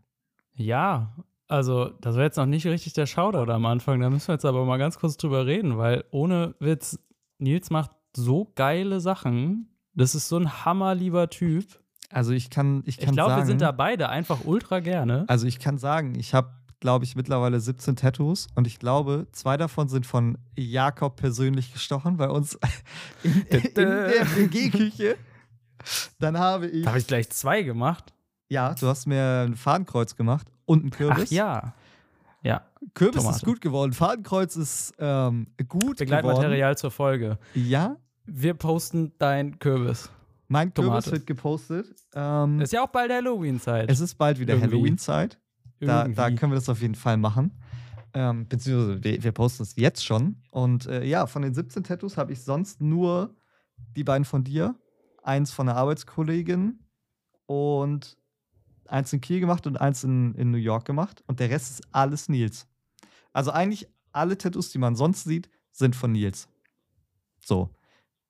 Ja, also das war jetzt noch nicht richtig der Shoutout am Anfang. Da müssen wir jetzt aber mal ganz kurz drüber reden, weil ohne Witz, Nils macht so geile Sachen. Das ist so ein hammerlieber Typ. Also ich kann, ich kann Ich glaube, sagen, wir sind da beide einfach ultra gerne. also ich kann sagen, ich habe, glaube ich, mittlerweile 17 Tattoos und ich glaube, zwei davon sind von Jakob persönlich gestochen bei uns in, in der WG-Küche. Dann habe ich, Da habe ich gleich zwei gemacht. Ja, du hast mir ein Fadenkreuz gemacht und ein Kürbis. Ach ja. Ja, Kürbis Tomate. ist gut geworden, Fadenkreuz ist ähm, gut geworden. Begleitmaterial zur Folge. Ja, Wir posten dein Kürbis. mein Kürbis Tomate. wird gepostet. Ähm, Ist ja auch bald Halloween-Zeit. es ist bald wieder. Halloween-Zeit. Da, da können wir das auf jeden Fall machen. Ähm, beziehungsweise wir, wir posten es jetzt schon. Und äh, ja, von den 17 Tattoos habe ich sonst nur die beiden von dir, eins von einer Arbeitskollegin und eins in Kiel gemacht und eins in, in New York gemacht. Und der Rest ist alles Nils. Also eigentlich alle Tattoos, die man sonst sieht, sind von Nils. So.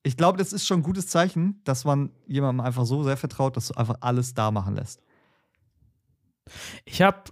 Ich glaube, das ist schon ein gutes Zeichen, dass man jemandem einfach so sehr vertraut, dass du einfach alles da machen lässt. Ich habe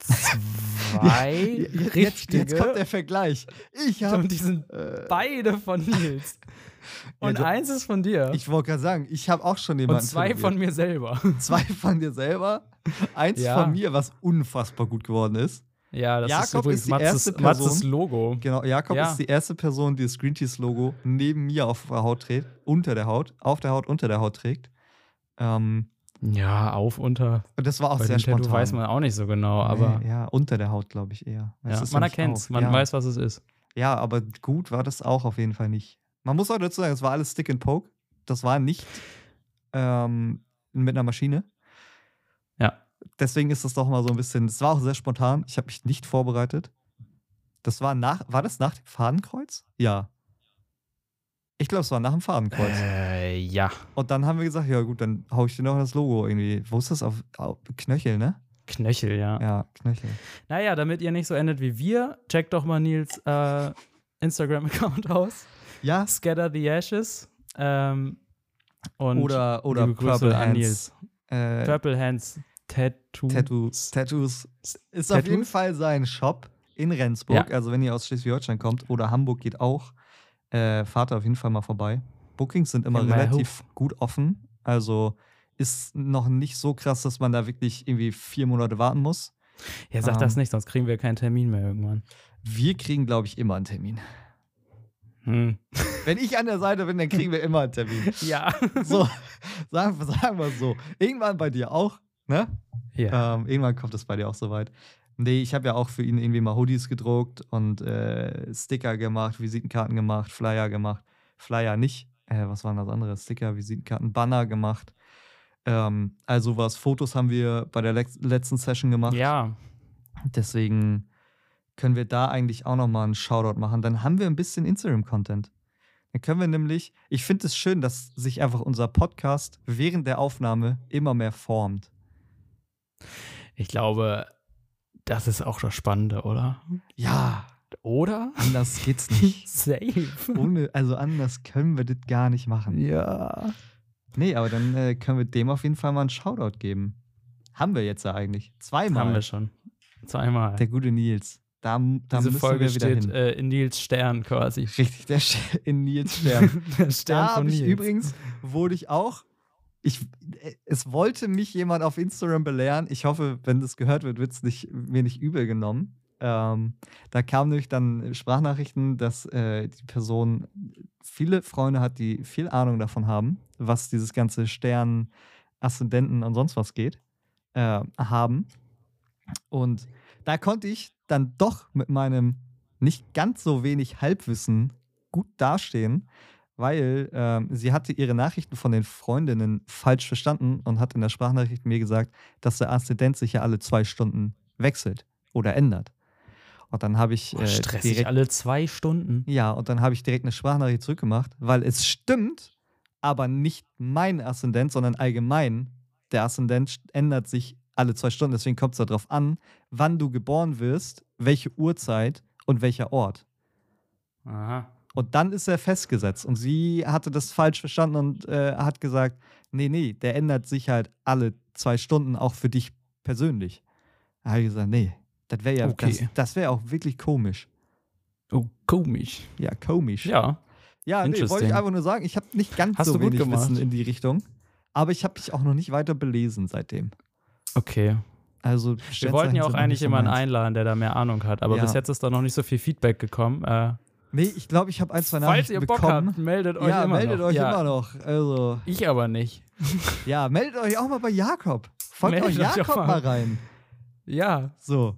zwei Jetzt, richtige jetzt kommt der Vergleich. Ich habe und die sind Äh, beide von Nils. Und du- eins ist von dir. ich wollte gerade sagen, ich habe auch schon jemanden. und zwei von mir selber. Zwei von dir selber, eins Ja. von mir, was unfassbar gut geworden ist. Ja, das ist Jakob übrigens ist die Matzes, erste Person- Matzes Logo. Genau, Jakob Ja. ist die erste Person, die das Green Teas Logo neben mir auf der Haut trägt, unter der Haut, auf der Haut, unter der Haut trägt. Ähm, Ja, auf, unter. und das war auch Bei sehr dem Tattoo spontan. weiß man auch nicht so genau, aber nee, ja, unter der Haut, glaube ich eher. Ja, man erkennt es, man ja. weiß, was es ist. Ja, aber gut war das auch auf jeden Fall nicht. Man muss auch dazu sagen, es war alles Stick and Poke. Das war nicht ähm, mit einer Maschine. Ja. Deswegen ist das doch mal so ein bisschen. Es war auch sehr spontan. Ich habe mich nicht vorbereitet. Das war nach. War das nach dem Fadenkreuz? Ja. Ich glaube, es war nach dem Fadenkreuz. Äh, ja. Und dann haben wir gesagt, ja gut, dann hau ich dir noch das Logo irgendwie. Wo ist das? Auf, auf Knöchel, ne? Knöchel, ja. Ja, Knöchel. Naja, damit ihr nicht so endet wie wir, checkt doch mal Nils äh, Instagram-Account aus. Ja. Scatter the Ashes. Ähm, und Oder, oder liebe Grüße Purple an Hands. Nils. Äh, Purple Hands Tattoo. Tattoos. Tattoos. Ist auf Tattoos? jeden Fall sein Shop in Rendsburg. Ja. Also, wenn ihr aus Schleswig-Holstein kommt oder Hamburg geht auch, äh, fahrt auf jeden Fall mal vorbei. Bookings sind immer In relativ gut offen. Also ist noch nicht so krass, dass man da wirklich irgendwie vier Monate warten muss. Ja, sag das Ähm. nicht, sonst kriegen wir keinen Termin mehr irgendwann. Wir kriegen, glaube ich, immer einen Termin. Hm. Wenn ich an der Seite bin, dann kriegen wir immer einen Termin. Ja. So, sagen, sagen wir es so. Irgendwann bei dir auch, ne? ja. Ähm, irgendwann kommt es bei dir auch soweit. Nee, ich habe ja auch für ihn irgendwie mal Hoodies gedruckt und äh, Sticker gemacht, Visitenkarten gemacht, Flyer gemacht. Flyer nicht. Äh, was waren das andere? Sticker, Visitenkarten, Banner gemacht. Ähm, also was, Fotos haben wir bei der letzten Session gemacht. ja. Deswegen können wir da eigentlich auch nochmal einen Shoutout machen. Dann haben wir ein bisschen Instagram-Content. Dann können wir nämlich, ich finde es schön, dass sich einfach unser Podcast während der Aufnahme immer mehr formt. Ich glaube, das ist auch das Spannende, oder? Ja, Oder? anders geht's nicht. Safe. Ohne, also anders können wir das gar nicht machen. Ja. Nee, aber dann äh, können wir dem auf jeden Fall mal einen Shoutout geben. Haben wir jetzt ja eigentlich. Zweimal. Haben wir schon. Zweimal. Der gute Nils. Da, da Diese müssen Folge wir wieder steht hin. äh, in Nils Stern quasi. Richtig, der Sch- in Nils Stern. Der Stern da von habe ich Nils. übrigens, wurde ich auch, ich, äh, es wollte mich jemand auf Instagram belehren. Ich hoffe, wenn das gehört wird, wird es nicht, mir nicht übel genommen. Ähm, da kamen nämlich dann Sprachnachrichten, dass äh, die Person viele Freunde hat, die viel Ahnung davon haben, was dieses ganze Stern, Aszendenten und sonst was geht, äh, haben. Und da konnte ich dann doch mit meinem nicht ganz so wenig Halbwissen gut dastehen, weil ähm, sie hatte ihre Nachrichten von den Freundinnen falsch verstanden und hat in der Sprachnachricht mir gesagt, dass der Aszendent sich ja alle zwei Stunden wechselt oder ändert. Und dann habe ich äh, stressig direkt, alle zwei Stunden. ja, und dann habe ich direkt eine Sprachnachricht zurückgemacht, weil es stimmt, aber nicht mein Aszendent, sondern allgemein. Der Aszendent ändert sich alle zwei Stunden. Deswegen kommt es darauf an, wann du geboren wirst, welche Uhrzeit und welcher Ort. Aha. Und dann ist er festgesetzt. Und sie hatte das falsch verstanden und äh, hat gesagt: Nee, nee, der ändert sich halt alle zwei Stunden auch für dich persönlich. Da habe ich gesagt: Nee, das wäre ja, Okay. das, das wäre auch wirklich komisch. Oh, komisch. Ja, komisch. Ja. Ja, nee, wollte ich einfach nur sagen, ich habe nicht ganz Hast so wenig gemacht. Wissen in die Richtung. Aber ich habe mich auch noch nicht weiter belesen seitdem. Okay. Also Wir wollten ja auch eigentlich jemanden ein. einladen, der da mehr Ahnung hat, aber Ja. bis jetzt ist da noch nicht so viel Feedback gekommen. Äh, Nee, ich glaube, ich habe ein, zwei falls Nachrichten ihr Bock bekommen. habt, meldet euch ja, immer meldet noch. euch ja, immer noch. Also, Ich aber nicht. ja, meldet euch auch mal bei Jakob. Folgt Meldet euch Jakob mal. mal rein. Ja, So.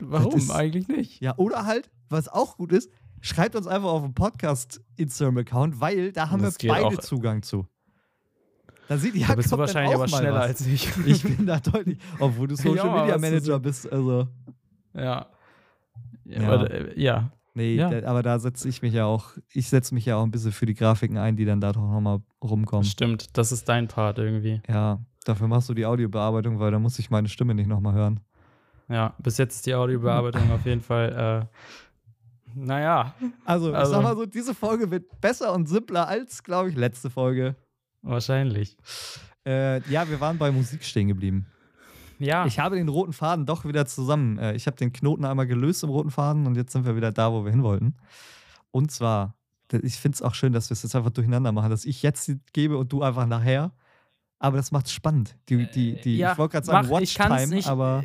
warum ist- eigentlich nicht? Ja, oder halt, was auch gut ist, schreibt uns einfach auf dem Podcast-Instagram-Account, weil da haben Das wir beide. Zugang zu. Da sieht Da Jakob bist du wahrscheinlich aber schneller was. als ich. Ich bin da deutlich, obwohl du Social Ja, Media Manager bist, also. Ja. Ja, Ja. Nee, Ja. da, aber da setze ich mich ja auch, ich setze mich ja auch ein bisschen für die Grafiken ein, die dann da doch nochmal rumkommen. stimmt. Das ist dein Part irgendwie. Ja, dafür machst du die Audiobearbeitung, weil da muss ich meine Stimme nicht nochmal hören. Ja, bis jetzt ist die Audiobearbeitung auf jeden Fall, äh, naja, Also, ich Also- sag mal so, diese Folge wird besser und simpler als, glaube ich, letzte Folge. wahrscheinlich. Äh, ja, wir waren bei Musik stehen geblieben. Ja, Ich habe den roten Faden doch wieder zusammen. Äh, ich habe den Knoten einmal gelöst im roten Faden und jetzt sind wir wieder da, wo wir hin wollten. Und zwar, ich finde es auch schön, dass wir es jetzt einfach durcheinander machen, dass ich jetzt gebe und du einfach nachher. Aber das macht es spannend. Die, die, die, ja, ich wollte gerade sagen, mach, ich kann's Watchtime, nicht, aber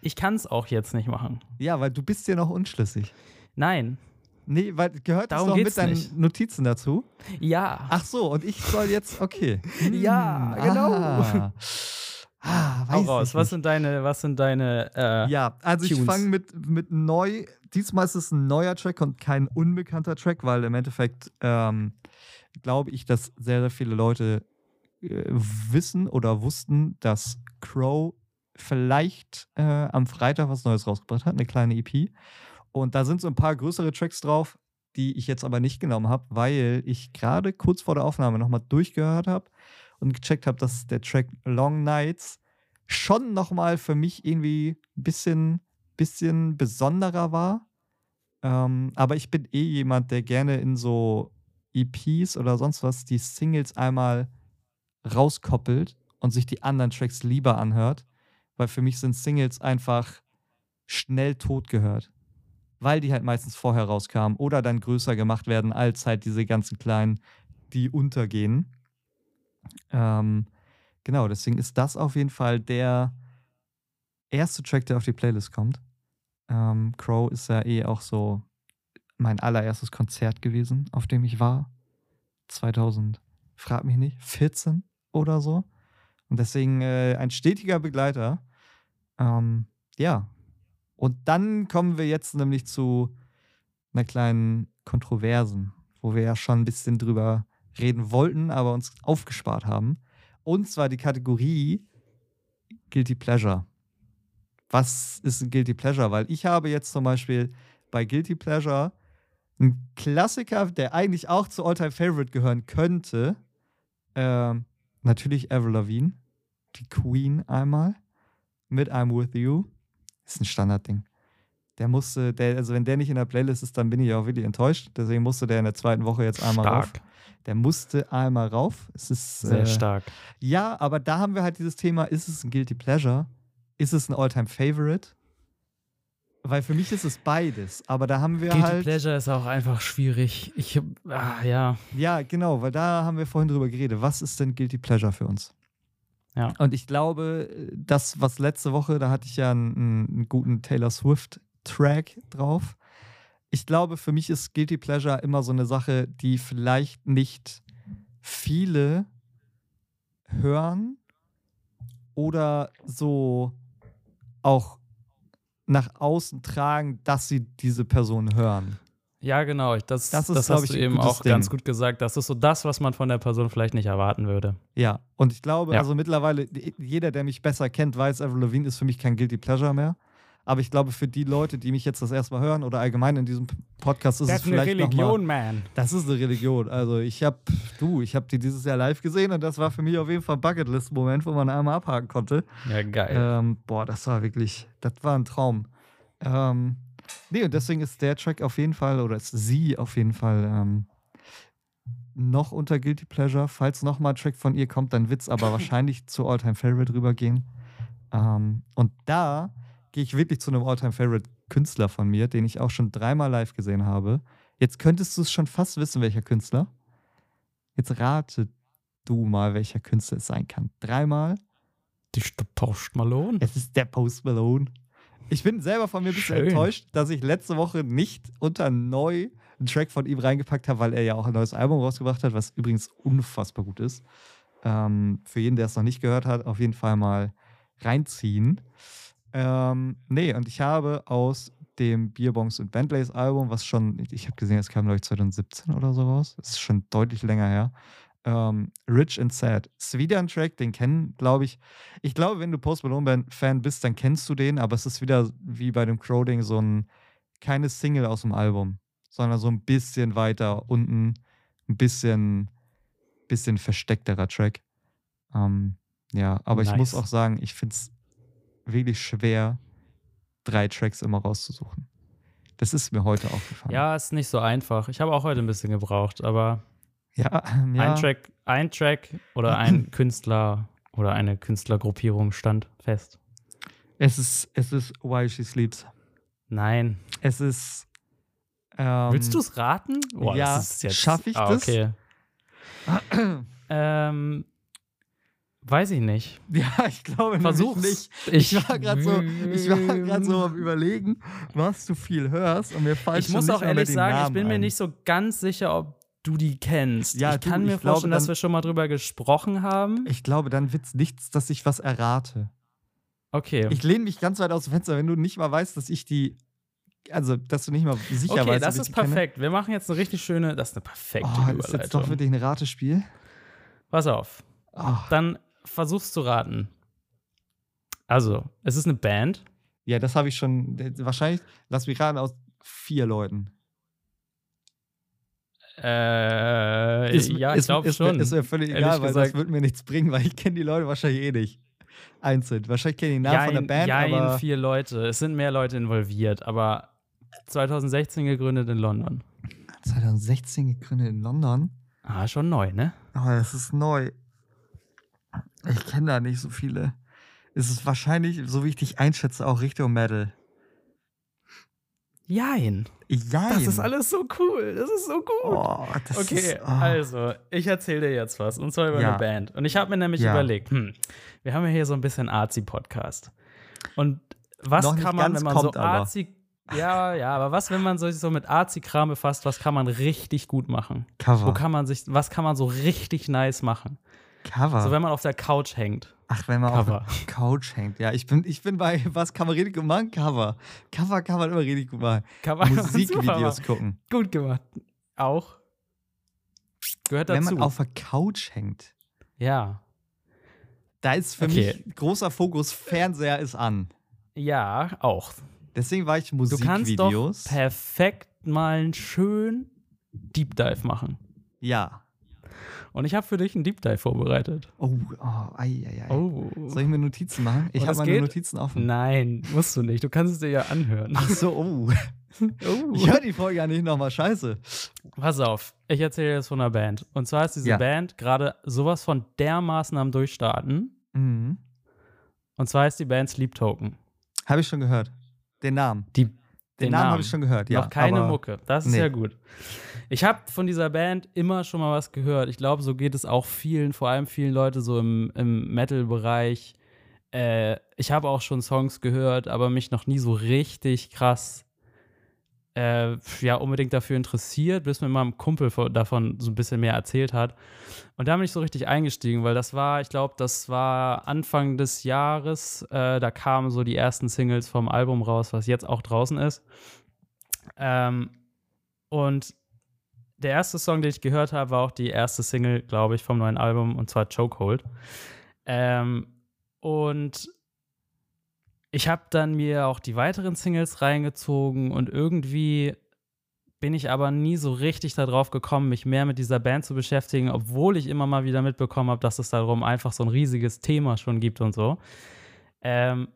ich kann es auch jetzt nicht machen. ja, weil du bist ja noch unschlüssig. Nein. Nee, weil gehört das Darum noch mit geht's deinen nicht. Notizen dazu? Ja. Ach so, und ich soll jetzt, okay. Ja, Hm, genau. Ah, ah Hau weiß raus. ich Was nicht. sind deine, was sind deine, äh, Ja, also ich Tunes. fange mit, mit neu. Diesmal ist es ein neuer Track und kein unbekannter Track, weil im Endeffekt ähm, glaube ich, dass sehr, sehr viele Leute äh, wissen oder wussten, dass Crow vielleicht äh, am Freitag was Neues rausgebracht hat, eine kleine EP. Und da sind so ein paar größere Tracks drauf, die ich jetzt aber nicht genommen habe, weil ich gerade kurz vor der Aufnahme nochmal durchgehört habe und gecheckt habe, dass der Track Long Nights schon nochmal für mich irgendwie ein bisschen, bisschen besonderer war. Ähm, aber ich bin eh jemand, der gerne in so EPs oder sonst was die Singles einmal rauskoppelt und sich die anderen Tracks lieber anhört, weil für mich sind Singles einfach schnell tot gehört. Weil die halt meistens vorher rauskamen oder dann größer gemacht werden als halt diese ganzen kleinen, die untergehen. Ähm, genau, deswegen ist das auf jeden Fall der erste Track, der auf die Playlist kommt. Ähm, Crow ist ja eh auch so mein allererstes Konzert gewesen, auf dem ich war. 2000, frag mich nicht, 14 oder so. Und deswegen äh, ein stetiger Begleiter. Ähm, ja. Und dann kommen wir jetzt nämlich zu einer kleinen Kontroversen, wo wir ja schon ein bisschen drüber reden wollten, aber uns aufgespart haben. Und zwar die Kategorie Guilty Pleasure. Was ist ein Guilty Pleasure? Weil ich habe jetzt zum Beispiel bei Guilty Pleasure einen Klassiker, der eigentlich auch zu Alltime Favorite gehören könnte. Ähm, natürlich Avril Lavigne, die Queen einmal mit I'm With You. Ist ein Standardding. Der musste, der, also wenn der nicht in der Playlist ist, dann bin ich auch wirklich enttäuscht. Deswegen musste der in der zweiten Woche jetzt einmal rauf. stark. Der musste einmal rauf. Es ist Sehr äh, stark. ja, aber da haben wir halt dieses Thema, ist es ein Guilty Pleasure? Ist es ein Alltime Favorite? Weil für mich ist es beides, aber da haben wir Guilty halt Pleasure ist auch einfach schwierig. Ich, ah, ja. Ja, genau, weil da haben wir vorhin drüber geredet. Was ist denn Guilty Pleasure für uns? Ja. Und ich glaube, das, was letzte Woche, da hatte ich ja einen, einen guten Taylor Swift-Track drauf. Ich glaube, für mich ist Guilty Pleasure immer so eine Sache, die vielleicht nicht viele hören oder so auch nach außen tragen, dass sie diese Person hören. Ja, genau. Das, Das das, ist, glaub hast ich, du eben auch ganz Ding. gut gesagt. Das ist so das, was man von der Person vielleicht nicht erwarten würde. Ja, und ich glaube, Ja. also mittlerweile, jeder, der mich besser kennt, weiß, Avril Lavigne ist für mich kein Guilty Pleasure mehr. Aber ich glaube, für die Leute, die mich jetzt das erste Mal hören oder allgemein in diesem Podcast, ist es vielleicht noch mal, man. Das ist eine Religion. Also ich habe, du, ich habe die dieses Jahr live gesehen und das war für mich auf jeden Fall ein Bucketlist-Moment, wo man einmal abhaken konnte. Ja, geil. Ähm, boah, das war wirklich, das war ein Traum. Ähm, nee, und deswegen ist der Track auf jeden Fall, oder ist sie auf jeden Fall ähm, noch unter Guilty Pleasure. Falls nochmal ein Track von ihr kommt, dann wird es aber wahrscheinlich zu Alltime Favorite rübergehen. Ähm, und da gehe ich wirklich zu einem Alltime Favorite Künstler von mir, den ich auch schon dreimal live gesehen habe. Jetzt könntest du es schon fast wissen, welcher Künstler. Jetzt rate du mal, welcher Künstler es sein kann. Dreimal. Die St- Post Malone. Es ist der Post Malone. Ich bin selber von mir ein bisschen Schön. enttäuscht, dass ich letzte Woche nicht unter neu einen Track von ihm reingepackt habe, weil er ja auch ein neues Album rausgebracht hat, was übrigens unfassbar gut ist. Ähm, für jeden, der es noch nicht gehört hat, auf jeden Fall mal reinziehen. Ähm, nee, und ich habe aus dem Beerbongs und Bentleys Album, was schon, ich habe gesehen, es kam, glaube ich, 2017 oder so raus. Das ist schon deutlich länger her. Ähm, Rich and Sad. Ist wieder ein Track, den kennen, glaube ich. Ich glaube, wenn du Post Malone-Fan bist, dann kennst du den, aber es ist wieder wie bei dem Crowding so ein, keine Single aus dem Album, sondern so ein bisschen weiter unten, ein bisschen, bisschen versteckterer Track. Ähm, ja, aber ich muss Nice. auch sagen, ich finde es wirklich schwer, drei Tracks immer rauszusuchen. Das ist mir heute aufgefallen. Ja, ist nicht so einfach. Ich habe auch heute ein bisschen gebraucht, aber ja, ja. ein Track, ein Track oder ein Künstler oder eine Künstlergruppierung stand fest. Es ist, es ist Why She Sleeps. Nein. Es ist. Ähm, Willst du es raten? Boah, ja, das ist jetzt, schaff ich ah, das? Okay. ähm, weiß ich nicht. Ja, ich glaube Versuch's. nicht. Ich, Ich war gerade so, ich war gerade so am überlegen, was du viel hörst und mir fallen Ich muss auch ehrlich sagen, ich Namen bin mir ein. nicht so ganz sicher, ob du die kennst. Ja, ich du, kann mir ich glaube, vorstellen, dass dann- wir schon mal drüber gesprochen haben. Ich glaube, dann wird's nichts, dass ich was errate. Okay. Ich lehne mich ganz weit aus dem Fenster, wenn du nicht mal weißt, dass ich die, also dass du nicht mal sicher okay, weißt, das ob ich ist die kenne. perfekt. Wir machen jetzt eine richtig schöne, das ist eine perfekte Oh, ist jetzt doch Überleitung. wirklich ein Ratespiel. Pass auf. Oh. Dann versuchst zu raten. Also, es ist eine Band. Ja, das habe ich schon. Wahrscheinlich, lass mich raten, aus vier Leuten. Äh, Ist- ja, ich glaube schon. Ist mir völlig egal, weil das gesagt. wird mir nichts bringen, weil ich kenne die Leute wahrscheinlich eh nicht. Einzeln. Wahrscheinlich kenne ich den Namen von der Band, jein, aber. vier Leute. Es sind mehr Leute involviert, aber 2016 gegründet in London. 2016 gegründet in London. Ah, schon neu, ne? Oh, das ist neu. Ich kenne da nicht so viele. Es ist wahrscheinlich, so wie ich dich einschätze, auch Richtung Metal. Jein. Ja. Das ist alles so cool. Das ist so gut. Oh, das Okay, ist, oh. also, ich erzähle dir jetzt was. Und zwar über Ja. eine Band. Und ich habe mir nämlich Ja. überlegt, hm, wir haben ja hier so ein bisschen Arzi-Podcast. Und was Noch kann man, wenn man kommt so. Arzi. Ja, ja, aber was, wenn man sich so mit Arzi-Kram befasst, was kann man richtig gut machen? Cover. Wo kann man sich, was kann man so richtig nice machen? Cover. So, wenn man auf der Couch hängt. Ach, wenn man Cover. auf der Couch hängt. Ja, ich bin, ich bin bei, was kann man richtig gut machen? Cover. Cover kann man immer richtig gut machen. Super Musikvideos gucken. Gut gemacht. Auch. Gehört Wenn dazu. man auf der Couch hängt, ja. da ist für Okay. mich großer Fokus, Fernseher ist an. Ja, auch. Deswegen war ich Du kannst doch Musikvideos. perfekt mal einen schönen Deep Dive machen. ja. Und ich habe für dich einen Deep Dive vorbereitet. Oh, oh, ei, ei, ei. Oh. Soll ich mir Notizen machen? Ich Und habe meine geht? Notizen offen. Nein, musst du nicht. Du kannst es dir ja anhören. Ach so, oh. Oh. Ich höre die Folge ja nicht nochmal. Scheiße. Pass auf, ich erzähle dir jetzt von einer Band. Und zwar ist diese Ja. Band gerade sowas von dermaßen am Durchstarten. Mhm. Und zwar ist die Band Sleep Token. Habe ich schon gehört. Den Namen. Die, Den, Namen, habe ich schon gehört, ja. Noch keine Mucke. Das ist nee. ja gut. Ich habe von dieser Band immer schon mal was gehört. Ich glaube, so geht es auch vielen, vor allem vielen Leute so im, im Metal-Bereich. Äh, ich habe auch schon Songs gehört, aber mich noch nie so richtig krass äh, ja, unbedingt dafür interessiert, bis mir mal ein Kumpel von, davon so ein bisschen mehr erzählt hat. Und da bin ich so richtig eingestiegen, weil das war, ich glaube, das war Anfang des Jahres. Äh, da kamen so die ersten Singles vom Album raus, was jetzt auch draußen ist. Ähm, und der erste Song, den ich gehört habe, war auch die erste Single, glaube ich, vom neuen Album, und zwar Chokehold. Ähm, und ich habe dann mir auch die weiteren Singles reingezogen und irgendwie bin ich aber nie so richtig darauf gekommen, mich mehr mit dieser Band zu beschäftigen, obwohl ich immer mal wieder mitbekommen habe, dass es darum einfach so ein riesiges Thema schon gibt und so. Ähm,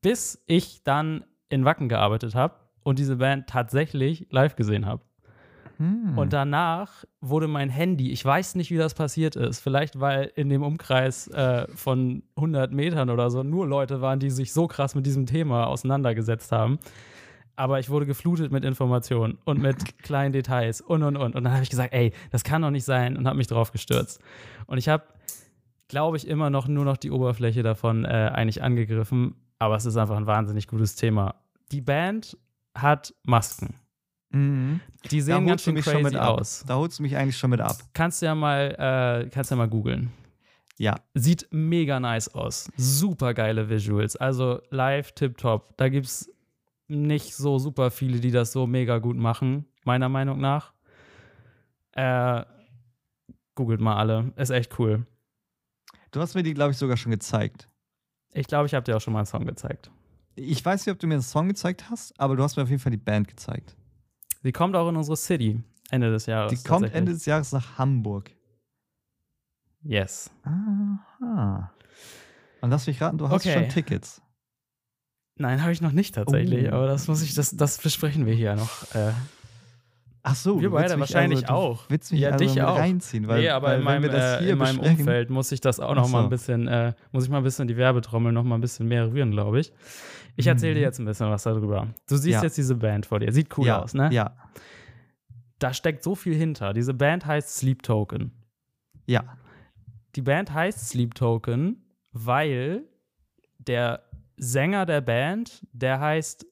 bis ich dann in Wacken gearbeitet habe und diese Band tatsächlich live gesehen habe. Hm. Und danach wurde mein Handy, ich weiß nicht, wie das passiert ist, vielleicht weil in dem Umkreis äh, von 100 Metern oder so nur Leute waren, die sich so krass mit diesem Thema auseinandergesetzt haben. Aber ich wurde geflutet mit Informationen und mit kleinen Details und und und. Und dann habe ich gesagt, ey, das kann doch nicht sein und habe mich drauf gestürzt. Und ich habe, glaube ich, immer noch nur noch die Oberfläche davon äh, eigentlich angegriffen. Aber es ist einfach ein wahnsinnig gutes Thema. Die Band hat Masken. Mhm. Die sehen ganz schön mich schon crazy mit ab. aus. Da holst du mich eigentlich schon mit ab. Kannst du ja mal, äh, kannst ja mal googeln. Ja. Sieht mega nice aus. Super geile Visuals. Also live tipptopp. Da gibt es nicht so super viele, die das so mega gut machen, meiner Meinung nach. Äh, googelt mal alle. Ist echt cool. Du hast mir die, glaube ich, sogar schon gezeigt. Ich glaube, ich habe dir auch schon mal einen Song gezeigt. Ich weiß nicht, ob du mir einen Song gezeigt hast, aber du hast mir auf jeden Fall die Band gezeigt. Sie kommt auch in unsere City Ende des Jahres. Die kommt. Ende des Jahres nach Hamburg. Yes. Aha. Und lass mich raten, du hast Okay. schon Tickets. Nein, habe ich noch nicht tatsächlich, Oh. aber das muss ich, das, das besprechen wir hier noch. Äh, Ach so, Wir beide wahrscheinlich also, auch. Du willst mich Ja, also dich auch. reinziehen, weil, nee, aber weil in meinem, äh, in meinem Umfeld muss ich das auch noch mal so. ein bisschen, äh, muss ich mal ein bisschen die Werbetrommel noch mal ein bisschen mehr rühren, glaube ich. Ich erzähle dir Mhm. jetzt ein bisschen was darüber. Du siehst Ja. jetzt diese Band vor dir. Sieht cool ja, aus, ne? Ja, Da steckt so viel hinter. Diese Band heißt Sleep Token. ja. Die Band heißt Sleep Token, weil der Sänger der Band, der heißt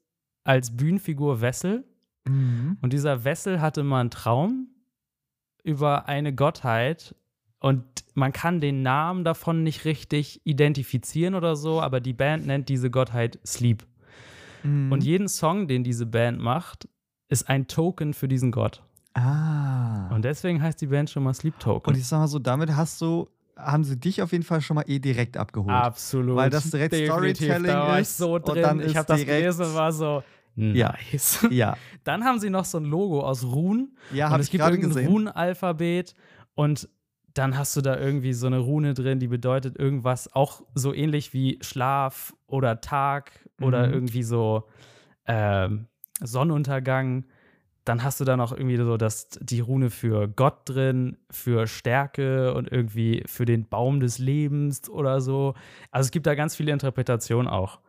als Bühnenfigur Wessel. Mhm. Und dieser Wessel hatte mal einen Traum über eine Gottheit und man kann den Namen davon nicht richtig identifizieren oder so, aber die Band nennt diese Gottheit Sleep. Mhm. Und jeden Song, den diese Band macht, ist ein Token für diesen Gott. ah. Und deswegen heißt die Band schon mal Sleep Token. Und ich sag mal so, damit hast du, haben sie dich auf jeden Fall schon mal eh direkt abgeholt. Absolut. Weil das direkt Definitiv. Storytelling da war ich ist so und drin. dann ich ist habe das gelesen und war so Ja. nice. Ja, Dann haben sie noch so ein Logo aus Runen. ja, und habe es ich gibt gerade gesehen. Runenalphabet und dann hast du da irgendwie so eine Rune drin, die bedeutet irgendwas auch so ähnlich wie Schlaf oder Tag oder Mhm. irgendwie so ähm, Sonnenuntergang. Dann hast du da noch irgendwie so das, die Rune für Gott drin, für Stärke und irgendwie für den Baum des Lebens oder so. Also es gibt da ganz viele Interpretationen auch.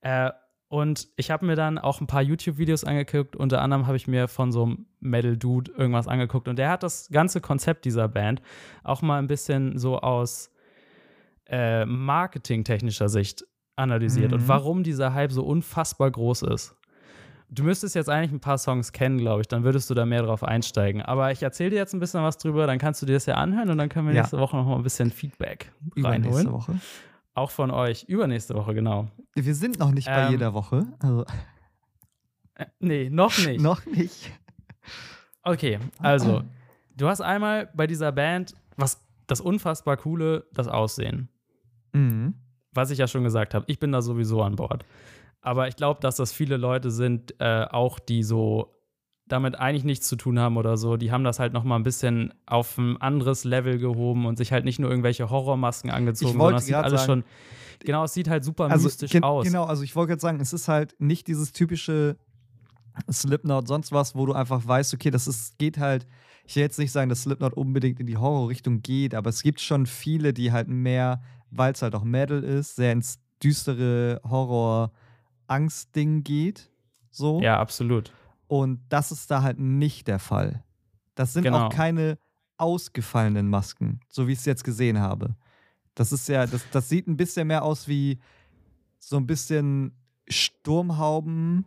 Äh, und ich habe mir dann auch ein paar YouTube-Videos angeguckt. Unter anderem habe ich mir von so einem Metal-Dude irgendwas angeguckt. Und der hat das ganze Konzept dieser Band auch mal ein bisschen so aus äh, marketingtechnischer Sicht analysiert Mhm. und warum dieser Hype so unfassbar groß ist. Du müsstest jetzt eigentlich ein paar Songs kennen, glaube ich, dann würdest du da mehr drauf einsteigen. Aber ich erzähle dir jetzt ein bisschen was drüber, dann kannst du dir das ja anhören und dann können wir Ja. nächste Woche noch mal ein bisschen Feedback Übernächste reinholen. Woche. Auch von euch. Übernächste Woche, genau. Wir sind noch nicht bei Ähm, jeder Woche. Also Äh, nee, noch nicht. noch nicht. Okay, also, du hast einmal bei dieser Band was das unfassbar coole, das Aussehen. Mhm. Was ich ja schon gesagt habe, ich bin da sowieso an Bord. Aber ich glaube, dass das viele Leute sind, äh, auch die so damit eigentlich nichts zu tun haben oder so. Die haben das halt noch mal ein bisschen auf ein anderes Level gehoben und sich halt nicht nur irgendwelche Horrormasken angezogen, wollte sondern es sieht alles sagen- schon. Genau, es sieht halt super Also, mystisch gen- aus. Genau, also ich wollte gerade sagen, es ist halt nicht dieses typische Slipknot, sonst was, wo du einfach weißt, okay, das ist, geht halt, ich will jetzt nicht sagen, dass Slipknot unbedingt in die Horrorrichtung geht, aber es gibt schon viele, die halt mehr, weil es halt auch Metal ist, sehr ins düstere Horror-Angst-Ding geht. So. Ja, absolut. Und das ist da halt nicht der Fall. Das sind Genau. auch keine ausgefallenen Masken, so wie ich es jetzt gesehen habe. Das ist ja, das, das sieht ein bisschen mehr aus wie so ein bisschen Sturmhauben.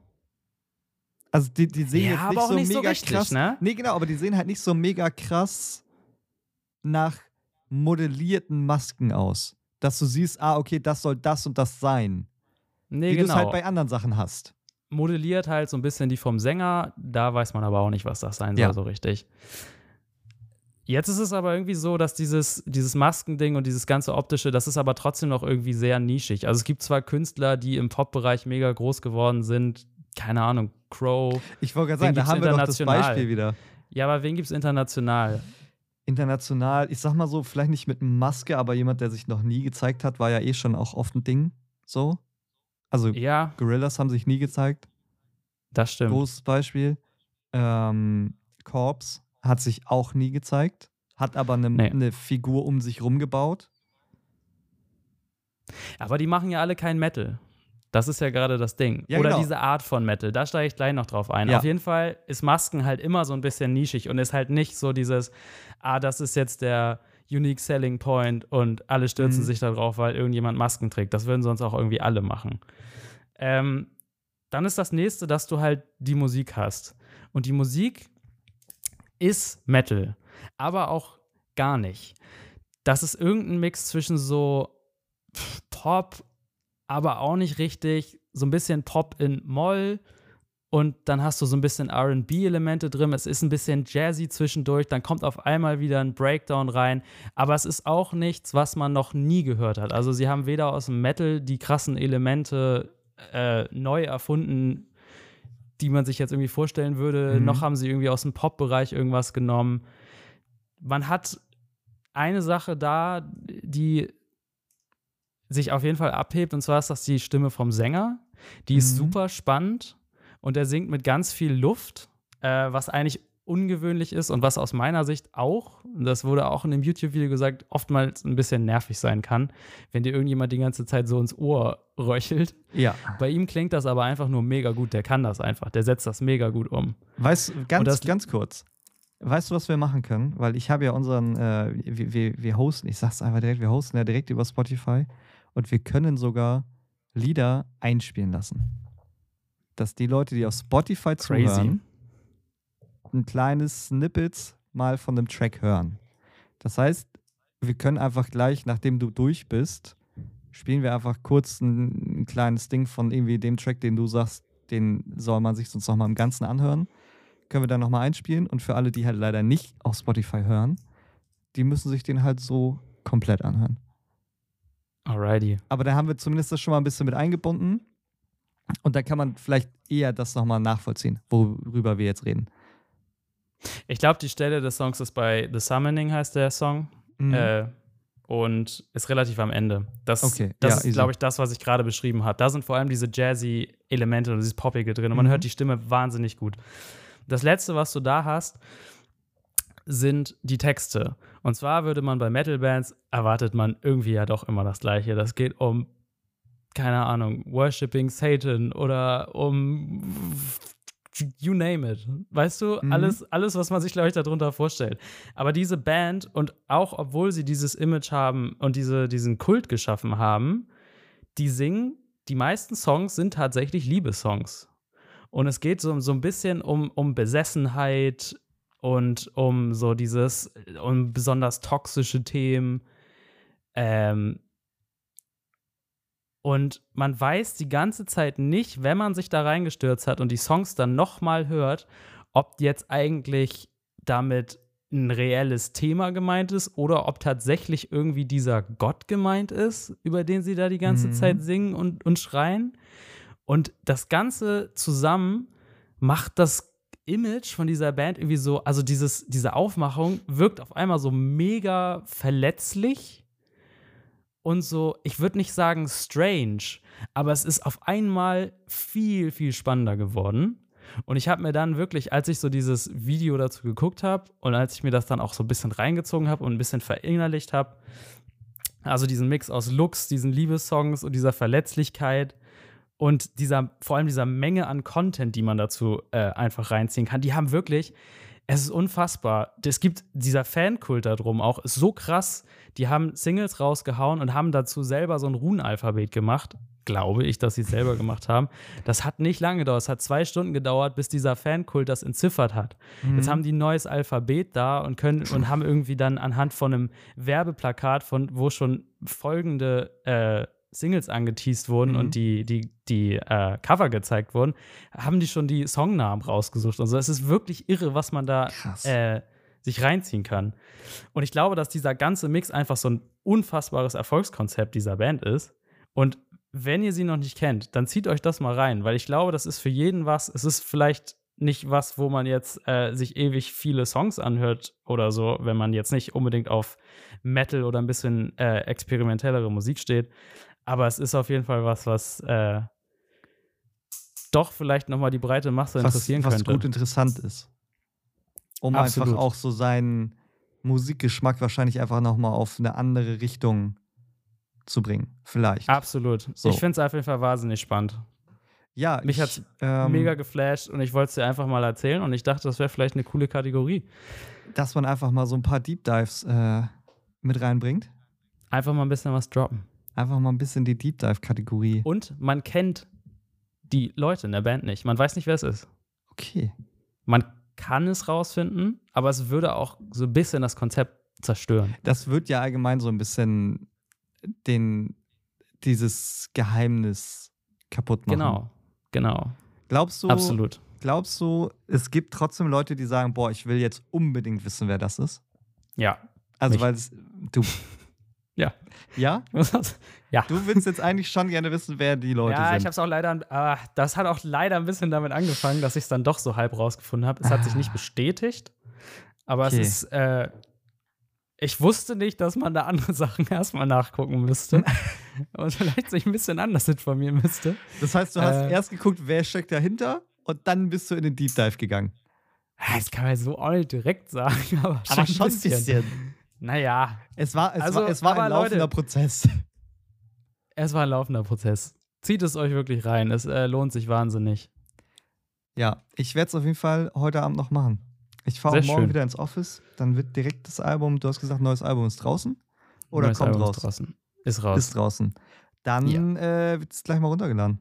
Also die, die sehen Ja, jetzt nicht so nicht so mega richtig, krass. ne? Nee, genau, aber die sehen halt nicht so mega krass nach modellierten Masken aus. Dass du siehst, ah, okay, das soll das und das sein. Nee, wie du es genau. halt bei anderen Sachen hast. Modelliert halt so ein bisschen die vom Sänger. Da weiß man aber auch nicht, was das sein Ja. soll, so richtig. Jetzt ist es aber irgendwie so, dass dieses, dieses Maskending und dieses ganze optische, das ist aber trotzdem noch irgendwie sehr nischig. Also es gibt zwar Künstler, die im Pop-Bereich mega groß geworden sind, keine Ahnung, Crow. Ich wollte gerade sagen, da haben wir doch das? Beispiel wieder. Ja, aber wen gibt es international? international, ich sag mal so, vielleicht nicht mit Maske, aber jemand, der sich noch nie gezeigt hat, war ja eh schon auch oft ein Ding. So. Also Ja, Gorillas haben sich nie gezeigt. das stimmt. Großes Beispiel. Ähm, Corps hat sich auch nie gezeigt, hat aber eine Nee. ne Figur um sich rumgebaut. Aber die machen ja alle kein Metal. Das ist ja gerade das Ding. Ja, Oder genau. diese Art von Metal. Da steige ich gleich noch drauf ein. Ja. Auf jeden Fall ist Masken halt immer so ein bisschen nischig und ist halt nicht so dieses, ah, das ist jetzt der Unique Selling Point und alle stürzen Mhm. sich darauf, weil irgendjemand Masken trägt. Das würden sonst auch irgendwie alle machen. Ähm, dann ist das nächste, dass du halt die Musik hast. Und die Musik ist Metal, aber auch gar nicht. Das ist irgendein Mix zwischen so Pop, aber auch nicht richtig, so ein bisschen Pop in Moll und dann hast du so ein bisschen RB-Elemente drin. Es ist ein bisschen jazzy zwischendurch, dann kommt auf einmal wieder ein Breakdown rein, aber es ist auch nichts, was man noch nie gehört hat. Also, sie haben weder aus dem Metal die krassen Elemente äh, neu erfunden, die man sich jetzt irgendwie vorstellen würde, Mhm. noch haben sie irgendwie aus dem Pop-Bereich irgendwas genommen. Man hat eine Sache da, die sich auf jeden Fall abhebt, und zwar ist das die Stimme vom Sänger. Die ist Mhm. super spannend und er singt mit ganz viel Luft, äh, was eigentlich ungewöhnlich ist und was aus meiner Sicht auch, das wurde auch in dem YouTube-Video gesagt, oftmals ein bisschen nervig sein kann, wenn dir irgendjemand die ganze Zeit so ins Ohr röchelt. Ja. Bei ihm klingt das aber einfach nur mega gut. Der kann das einfach. Der setzt das mega gut um. Weißt ganz, das- ganz kurz. Weißt du, was wir machen können? Weil ich habe ja unseren, äh, wir, wir, wir hosten, ich sag's einfach direkt, wir hosten ja direkt über Spotify und wir können sogar Lieder einspielen lassen. Dass die Leute, die auf Spotify Crazy. zuhören, ein kleines Snippets mal von dem Track hören. Das heißt, wir können einfach gleich, nachdem du durch bist, spielen wir einfach kurz ein, ein kleines Ding von irgendwie dem Track, den du sagst, den soll man sich sonst nochmal im Ganzen anhören. Können wir dann nochmal einspielen und für alle, die halt leider nicht auf Spotify hören, die müssen sich den halt so komplett anhören. Alrighty. Aber da haben wir zumindest das schon mal ein bisschen mit eingebunden und da kann man vielleicht eher das nochmal nachvollziehen, worüber wir jetzt reden. Ich glaube, die Stelle des Songs ist bei The Summoning, heißt der Song. Mhm. Äh, und ist relativ am Ende. Das, Okay, das ja, ist, glaube ich, das, was ich gerade beschrieben habe. Da sind vor allem diese jazzy Elemente und dieses Poppige drin. Und man Mhm. hört die Stimme wahnsinnig gut. Das letzte, was du da hast, sind die Texte. Und zwar würde man bei Metal-Bands, erwartet man irgendwie ja doch immer das Gleiche. Das geht um, keine Ahnung, Worshipping Satan oder um you name it. Weißt du, Mhm. alles, alles, was man sich, glaube ich, darunter vorstellt. Aber diese Band und auch obwohl sie dieses Image haben und diese, diesen Kult geschaffen haben, die singen, die meisten Songs sind tatsächlich Liebessongs. Und es geht so, so ein bisschen um, um Besessenheit und um so dieses, um besonders toxische Themen. Ähm, und man weiß die ganze Zeit nicht, wenn man sich da reingestürzt hat und die Songs dann nochmal hört, ob jetzt eigentlich damit ein reelles Thema gemeint ist oder ob tatsächlich irgendwie dieser Gott gemeint ist, über den sie da die ganze Mhm. Zeit singen und, und schreien. Und das Ganze zusammen macht das Image von dieser Band irgendwie so, also dieses, diese Aufmachung wirkt auf einmal so mega verletzlich und so, ich würde nicht sagen strange, aber es ist auf einmal viel, viel spannender geworden. Und ich habe mir dann wirklich, als ich so dieses Video dazu geguckt habe und als ich mir das dann auch so ein bisschen reingezogen habe und ein bisschen verinnerlicht habe, also diesen Mix aus Looks, diesen Liebessongs und dieser Verletzlichkeit und dieser, vor allem dieser Menge an Content, die man dazu äh, einfach reinziehen kann, die haben wirklich, es ist unfassbar. Es gibt dieser Fankult da drum auch, ist so krass. Die haben Singles rausgehauen und haben dazu selber so ein Runenalphabet gemacht. Glaube ich, dass sie es selber gemacht haben. Das hat nicht lange gedauert. Es hat zwei Stunden gedauert, bis dieser Fankult das entziffert hat. Jetzt haben die ein neues Alphabet da und können und haben irgendwie dann anhand von einem Werbeplakat, von wo schon folgende äh, Singles angeteased wurden Mhm. und die, die, die äh, Cover gezeigt wurden, haben die schon die Songnamen rausgesucht und so. Es ist wirklich irre, was man da äh, sich reinziehen kann. Und ich glaube, dass dieser ganze Mix einfach so ein unfassbares Erfolgskonzept dieser Band ist. Und wenn ihr sie noch nicht kennt, dann zieht euch das mal rein, weil ich glaube, das ist für jeden was. Es ist vielleicht nicht was, wo man jetzt äh, sich ewig viele Songs anhört oder so, wenn man jetzt nicht unbedingt auf Metal oder ein bisschen äh, experimentellere Musik steht. Aber es ist auf jeden Fall was, was äh, doch vielleicht noch mal die breite Masse was, interessieren was könnte. gut interessant ist. Um Absolut. einfach auch so seinen Musikgeschmack wahrscheinlich einfach nochmal auf eine andere Richtung zu bringen. Vielleicht. Absolut. So. Ich finde es auf jeden Fall wahnsinnig spannend. ja, mich ich, hat's ähm, Mega geflasht und ich wollte es dir einfach mal erzählen und ich dachte, das wäre vielleicht eine coole Kategorie. dass man einfach mal so ein paar Deep Dives äh, mit reinbringt. Einfach mal ein bisschen was droppen. Einfach mal ein bisschen die Deep Dive-Kategorie. Und man kennt die Leute in der Band nicht. Man weiß nicht, wer es ist. Okay. Man kann es rausfinden, aber es würde auch so ein bisschen das Konzept zerstören. Das wird ja allgemein so ein bisschen den, dieses Geheimnis kaputt machen. Genau, genau. Glaubst du, Absolut. glaubst du, es gibt trotzdem Leute, die sagen, boah, ich will jetzt unbedingt wissen, wer das ist? Ja. Also, weil es, du. Ja. Ja? ja. Du willst jetzt eigentlich schon gerne wissen, wer die Leute Ja, ich sind. habe es auch leider, ah, das hat auch leider ein bisschen damit angefangen, dass ich es dann doch so halb rausgefunden habe. Es hat sich nicht bestätigt, aber Okay. es ist, äh, ich wusste nicht, dass man da andere Sachen erstmal nachgucken müsste und vielleicht sich ein bisschen anders informieren müsste. Das heißt, du hast Äh. erst geguckt, wer steckt dahinter und dann bist du in den Deep Dive gegangen. Ja, Das kann man so auch nicht direkt sagen, aber schon, Aber schon ein bisschen. Naja, Es war, es Also, war, es war ein laufender Leute- Prozess. es war ein laufender Prozess. Zieht es euch wirklich rein, es äh, lohnt sich wahnsinnig. Ja, ich werde es auf jeden Fall heute Abend noch machen. Ich fahre morgen schön. wieder ins Office. Dann wird direkt das Album, du hast gesagt, neues Album ist draußen. Oder Neues kommt Album raus? Ist draußen. Ist raus. Ist draußen. Dann äh, wird es gleich mal runtergeladen.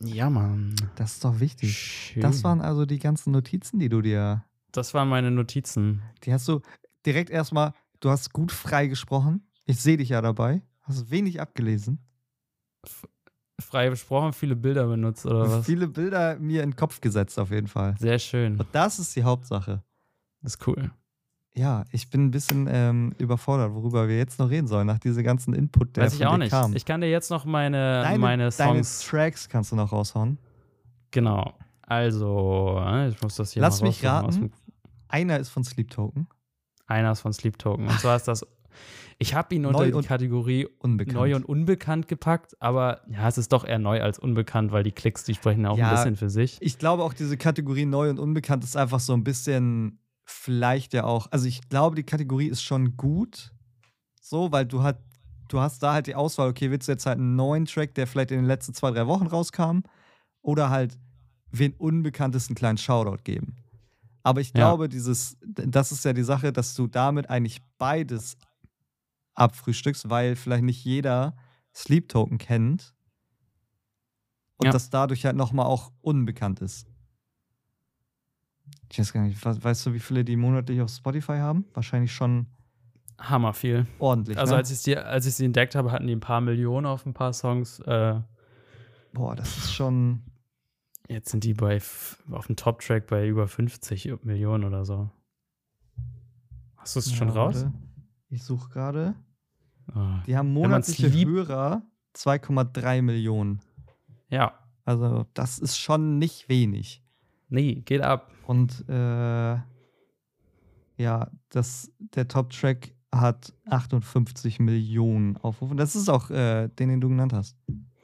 ja, Mann. Das ist doch wichtig. Schön. Das waren also die ganzen Notizen, die du dir. Das waren meine Notizen. Die hast du direkt erstmal, du hast gut frei gesprochen. Ich sehe dich ja dabei. Hast wenig abgelesen. Frei besprochen, viele Bilder benutzt oder was? Viele Bilder mir in den Kopf gesetzt, auf jeden Fall. Sehr schön. Und das ist die Hauptsache. Das ist cool. Ja, ich bin ein bisschen ähm, überfordert, worüber wir jetzt noch reden sollen, nach diesem ganzen Input, der Weiß ich auch nicht. kam. Ich kann dir jetzt noch meine, deine, meine deine Songs. Tracks kannst du noch raushauen. genau. Also, äh, ich muss das hier Lass mal mich raten. Einer ist von Sleep Token. Einer ist von Sleep Token. Und zwar ist das. Ich habe ihn unter Neu die Kategorie Unbekannt. neu und unbekannt gepackt, aber ja, es ist doch eher neu als unbekannt, weil die Klicks, die sprechen auch Ja. ein bisschen für sich. ich glaube auch, diese Kategorie neu und unbekannt ist einfach so ein bisschen, vielleicht ja auch. Also, ich glaube, die Kategorie ist schon gut. So, weil du, hat, du hast da halt die Auswahl, okay, willst du jetzt halt einen neuen Track, der vielleicht in den letzten zwei, drei Wochen rauskam, oder halt wen Unbekanntesten kleinen Shoutout geben. Aber ich Ja. glaube, dieses, das ist ja die Sache, dass du damit eigentlich beides abfrühstückst, weil vielleicht nicht jeder Sleep Token kennt und Ja. das dadurch halt nochmal auch unbekannt ist. Ich weiß gar nicht, we- weißt du, wie viele die monatlich auf Spotify haben? Wahrscheinlich schon Hammer viel. ordentlich. Also ne? als ich sie, als ich sie entdeckt habe, hatten die ein paar Millionen auf ein paar Songs. Äh, Boah, das ist schon. Jetzt sind die bei auf dem Top-Track bei über 50 Millionen oder so. Hast du es schon Ja, raus? warte. Ich suche gerade. Ah. Die haben monatliche Hörer 2,3 Millionen. Ja, Also, das ist schon nicht wenig. nee, geht ab. Und äh, ja, das, der Top-Track hat 58 Millionen Aufrufe. Das ist auch äh, den, den du genannt hast.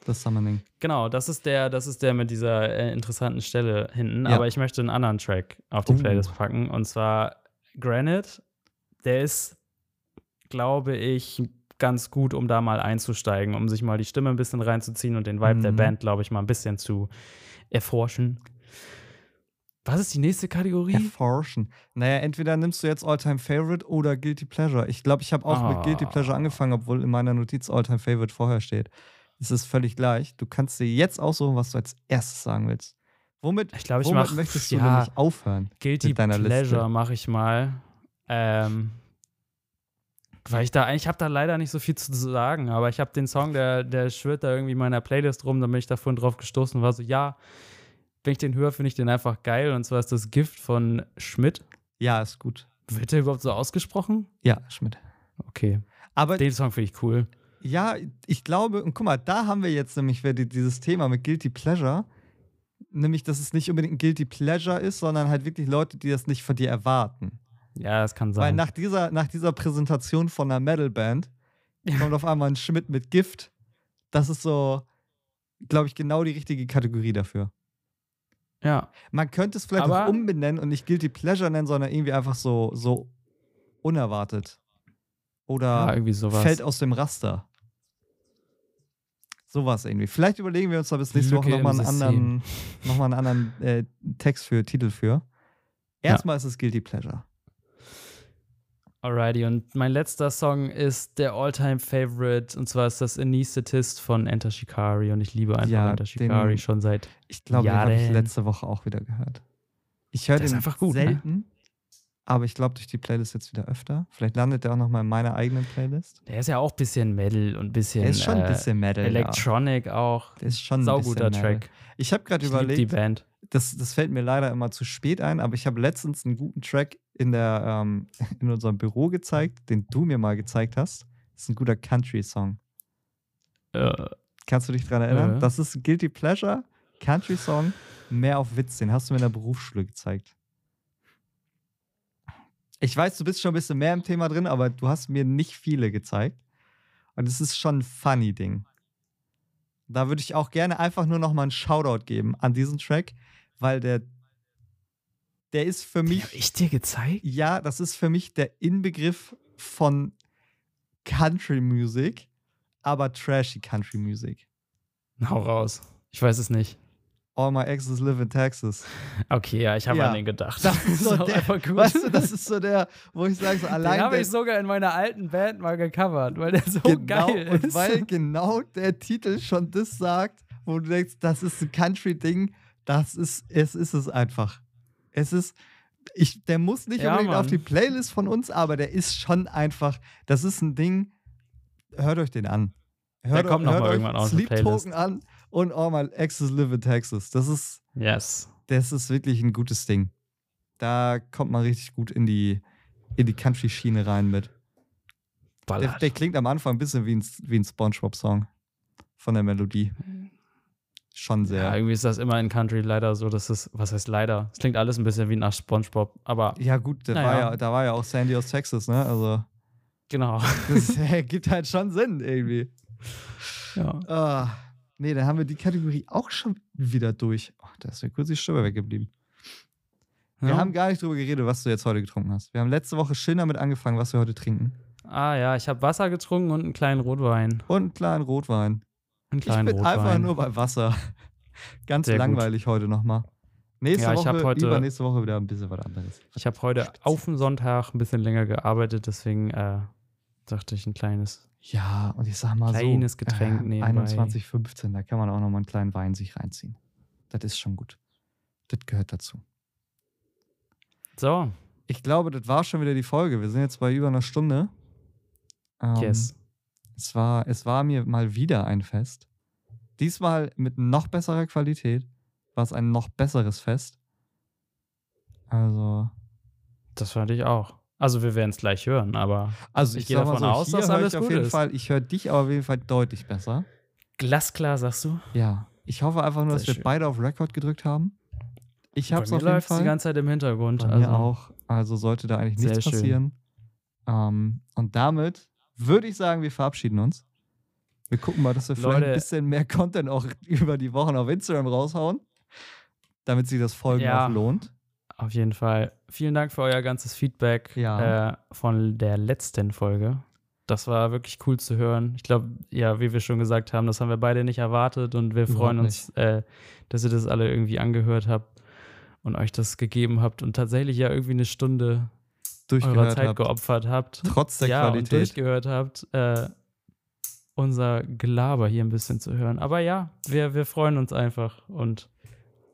Das Summoning. Genau, das ist der, das ist der mit dieser äh, interessanten Stelle hinten. Ja. Aber ich möchte einen anderen Track auf die Uh. Playlist packen. Und zwar Granite. Der ist, glaube ich, ganz gut, um da mal einzusteigen, um sich mal die Stimme ein bisschen reinzuziehen und den Vibe der Mhm. Band, glaube ich, mal ein bisschen zu erforschen. Was ist die nächste Kategorie? Erforschen. Naja, entweder nimmst du jetzt Alltime Favorite oder Guilty Pleasure. Ich glaube, ich habe auch mit Guilty Ah. Pleasure angefangen, obwohl in meiner Notiz Alltime Favorite vorher steht. Es ist völlig gleich. Du kannst dir jetzt aussuchen, was du als erstes sagen willst. Womit, Ich glaube, ich womit mache möchtest du ja, nämlich aufhören? Guilty mit deiner Pleasure mache ich mal. Ähm, weil ich da, ich habe da leider nicht so viel zu sagen, aber ich habe den Song, der, der schwirrt da irgendwie in meiner Playlist rum, da bin ich da vorhin drauf gestoßen und war so, ja, wenn ich den höre, finde ich den einfach geil. Und zwar ist das Gift von Schmidt. Ja, ist gut. Wird der überhaupt so ausgesprochen? Ja, Schmidt. Okay. Aber Den Song finde ich cool. Ja, ich glaube, und guck mal, da haben wir jetzt nämlich dieses Thema mit Guilty Pleasure. Nämlich, dass es nicht unbedingt ein Guilty Pleasure ist, sondern halt wirklich Leute, die das nicht von dir erwarten. Ja, das kann Weil sein. nach dieser, nach dieser Präsentation von einer Metalband kommt auf einmal ein Schmidt mit Gift. Das ist so, glaube ich, genau die richtige Kategorie dafür. ja. Man könnte es vielleicht Aber- auch umbenennen und nicht Guilty Pleasure nennen, sondern irgendwie einfach so, so unerwartet. Ja, Oder sowas. fällt aus dem Raster. Sowas irgendwie. Vielleicht überlegen wir uns da bis nächste Lücke Woche nochmal einen anderen, noch mal einen anderen äh, Text für, Titel für. Erstmal ist es Guilty Pleasure. Alrighty, und mein letzter Song ist der All-Time-Favorite, und zwar ist das Anesthetist von Enter Shikari, und ich liebe einfach Ja, Enter den- Shikari schon seit. Ich glaube, den habe ich letzte Woche auch wieder gehört. Ich höre den einfach gut, ne? Aber ich glaube durch die Playlist jetzt wieder öfter. Vielleicht landet der auch noch mal in meiner eigenen Playlist. Der ist ja auch ein bisschen Metal und ein bisschen, Der ist schon ein äh, bisschen Metal. ja. Electronic auch. Der ist schon ein Sauguter bisschen Metal. Track. Ich habe gerade liebe die überlegt, Band. das, das fällt mir leider immer zu spät ein, aber ich habe letztens einen guten Track in, der, ähm, in unserem Büro gezeigt, den du mir mal gezeigt hast. Das ist ein guter Country-Song. Äh, Kannst du dich dran erinnern? Äh. Das ist Guilty Pleasure, Country-Song, mehr auf Witz. Den hast du mir in der Berufsschule gezeigt. Ich weiß, du bist schon ein bisschen mehr im Thema drin, aber du hast mir nicht viele gezeigt. Und es ist schon ein funny Ding. Da würde ich auch gerne einfach nur noch mal einen Shoutout geben an diesen Track, weil der, der ist für mich hab ich dir gezeigt? ja, das ist für mich der Inbegriff von Country Music, aber trashy Country Music. Hau raus. Ich weiß es nicht. All my exes live in Texas. Okay, ja, ich habe Ja. an den gedacht. Das ist so der, einfach gut. weißt du, das ist so der, wo ich sage, so den allein habe der, ich sogar in meiner alten Band mal gecovert, weil der so genau, geil und ist. weil genau der Titel schon das sagt, wo du denkst, das ist ein Country-Ding, das ist, es ist es einfach. Es ist, ich, der muss nicht Ja, unbedingt auf Mann. die Playlist von uns, aber der ist schon einfach, das ist ein Ding, hört euch den an. Hört, kommt noch hört mal euch irgendwann auf Sleep Playlist. Token an und All My Exes Live in Texas. Das ist, yes. das ist wirklich ein gutes Ding. Da kommt man richtig gut in die, in die Country-Schiene rein mit. Der, der klingt am Anfang ein bisschen wie ein, wie ein Spongebob-Song. Von der Melodie. Schon ja, sehr. irgendwie ist das immer in Country leider so, dass es, was heißt leider? Es klingt alles ein bisschen wie nach Spongebob, aber Ja, gut, da Naja. war ja, da war ja auch Sandy aus Texas, ne? Also, genau. das ergibt halt schon Sinn irgendwie. ja. Ah, nee, dann haben wir die Kategorie auch schon wieder durch. Oh, da ist mir kurz die Stimme weggeblieben. Wir Ja. haben gar nicht drüber geredet, was du jetzt heute getrunken hast. Wir haben letzte Woche schön damit angefangen, was wir heute trinken. Ah ja, ich habe Wasser getrunken und einen kleinen Rotwein. Und einen kleinen Rotwein. Einen Ich kleinen bin Rotwein. einfach nur bei Wasser. Ganz Sehr gut. langweilig heute nochmal. Nächste Ja, ich Woche, heute- übernächste Woche wieder ein bisschen was anderes. Ich habe heute auf dem Sonntag ein bisschen länger gearbeitet, deswegen äh, dachte ich ein kleines. Ja, und ich sag mal Kleines so, Getränk äh, nebenbei. 21,15, da kann man auch nochmal einen kleinen Wein sich reinziehen. Das ist schon gut. Das gehört dazu. So, Ich glaube, das war schon wieder die Folge. Wir sind jetzt bei über einer Stunde. Ähm, yes. Es war, es war mir mal wieder ein Fest. Diesmal mit noch besserer Qualität war es ein noch besseres Fest. Also, Das fand ich auch. Also wir werden es gleich hören, aber also Ich ich, gehe davon so, aus, dass alles gut ist. Fall, ich höre dich aber auf jeden Fall deutlich besser. glasklar sagst du. Ja, ich hoffe einfach nur, dass Sehr wir schön. beide auf Record gedrückt haben. Ich hab's mir auf jeden Fall. die ganze Zeit im Hintergrund. Bei also mir auch. Also sollte da eigentlich nichts passieren. Ähm, und damit würde ich sagen, wir verabschieden uns. Wir gucken mal, dass wir vielleicht Leute. ein bisschen mehr Content auch über die Wochen auf Instagram raushauen, damit sich das Folgen Ja. auch lohnt. Auf jeden Fall. Vielen Dank für euer ganzes Feedback Ja. äh, von der letzten Folge. Das war wirklich cool zu hören. Ich glaube, ja, wie wir schon gesagt haben, das haben wir beide nicht erwartet und wir Überhaupt freuen uns, äh, dass ihr das alle irgendwie angehört habt und euch das gegeben habt und tatsächlich ja irgendwie eine Stunde eurer Zeit habt. geopfert habt. Trotz der ja, und Qualität. durchgehört habt, äh, unser Gelaber hier ein bisschen zu hören. Aber ja, wir, wir freuen uns einfach und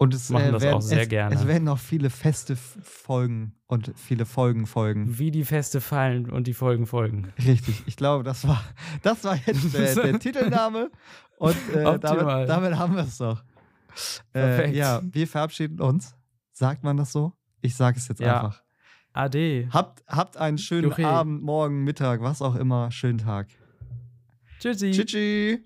Und es machen äh, das werden, auch sehr es, gerne. Es werden noch viele feste Folgen und viele Folgen folgen. wie die Feste fallen und die Folgen folgen. Richtig. Ich glaube, das war, das war jetzt der, der Titelname. Und äh, damit, damit haben wir es doch. Äh, ja, wir verabschieden uns. Sagt man das so? Ich sage es jetzt Ja. einfach. Ade. Habt, habt einen schönen Juche. Abend, morgen, Mittag, was auch immer. Schönen Tag. Tschüssi. Tschüssi.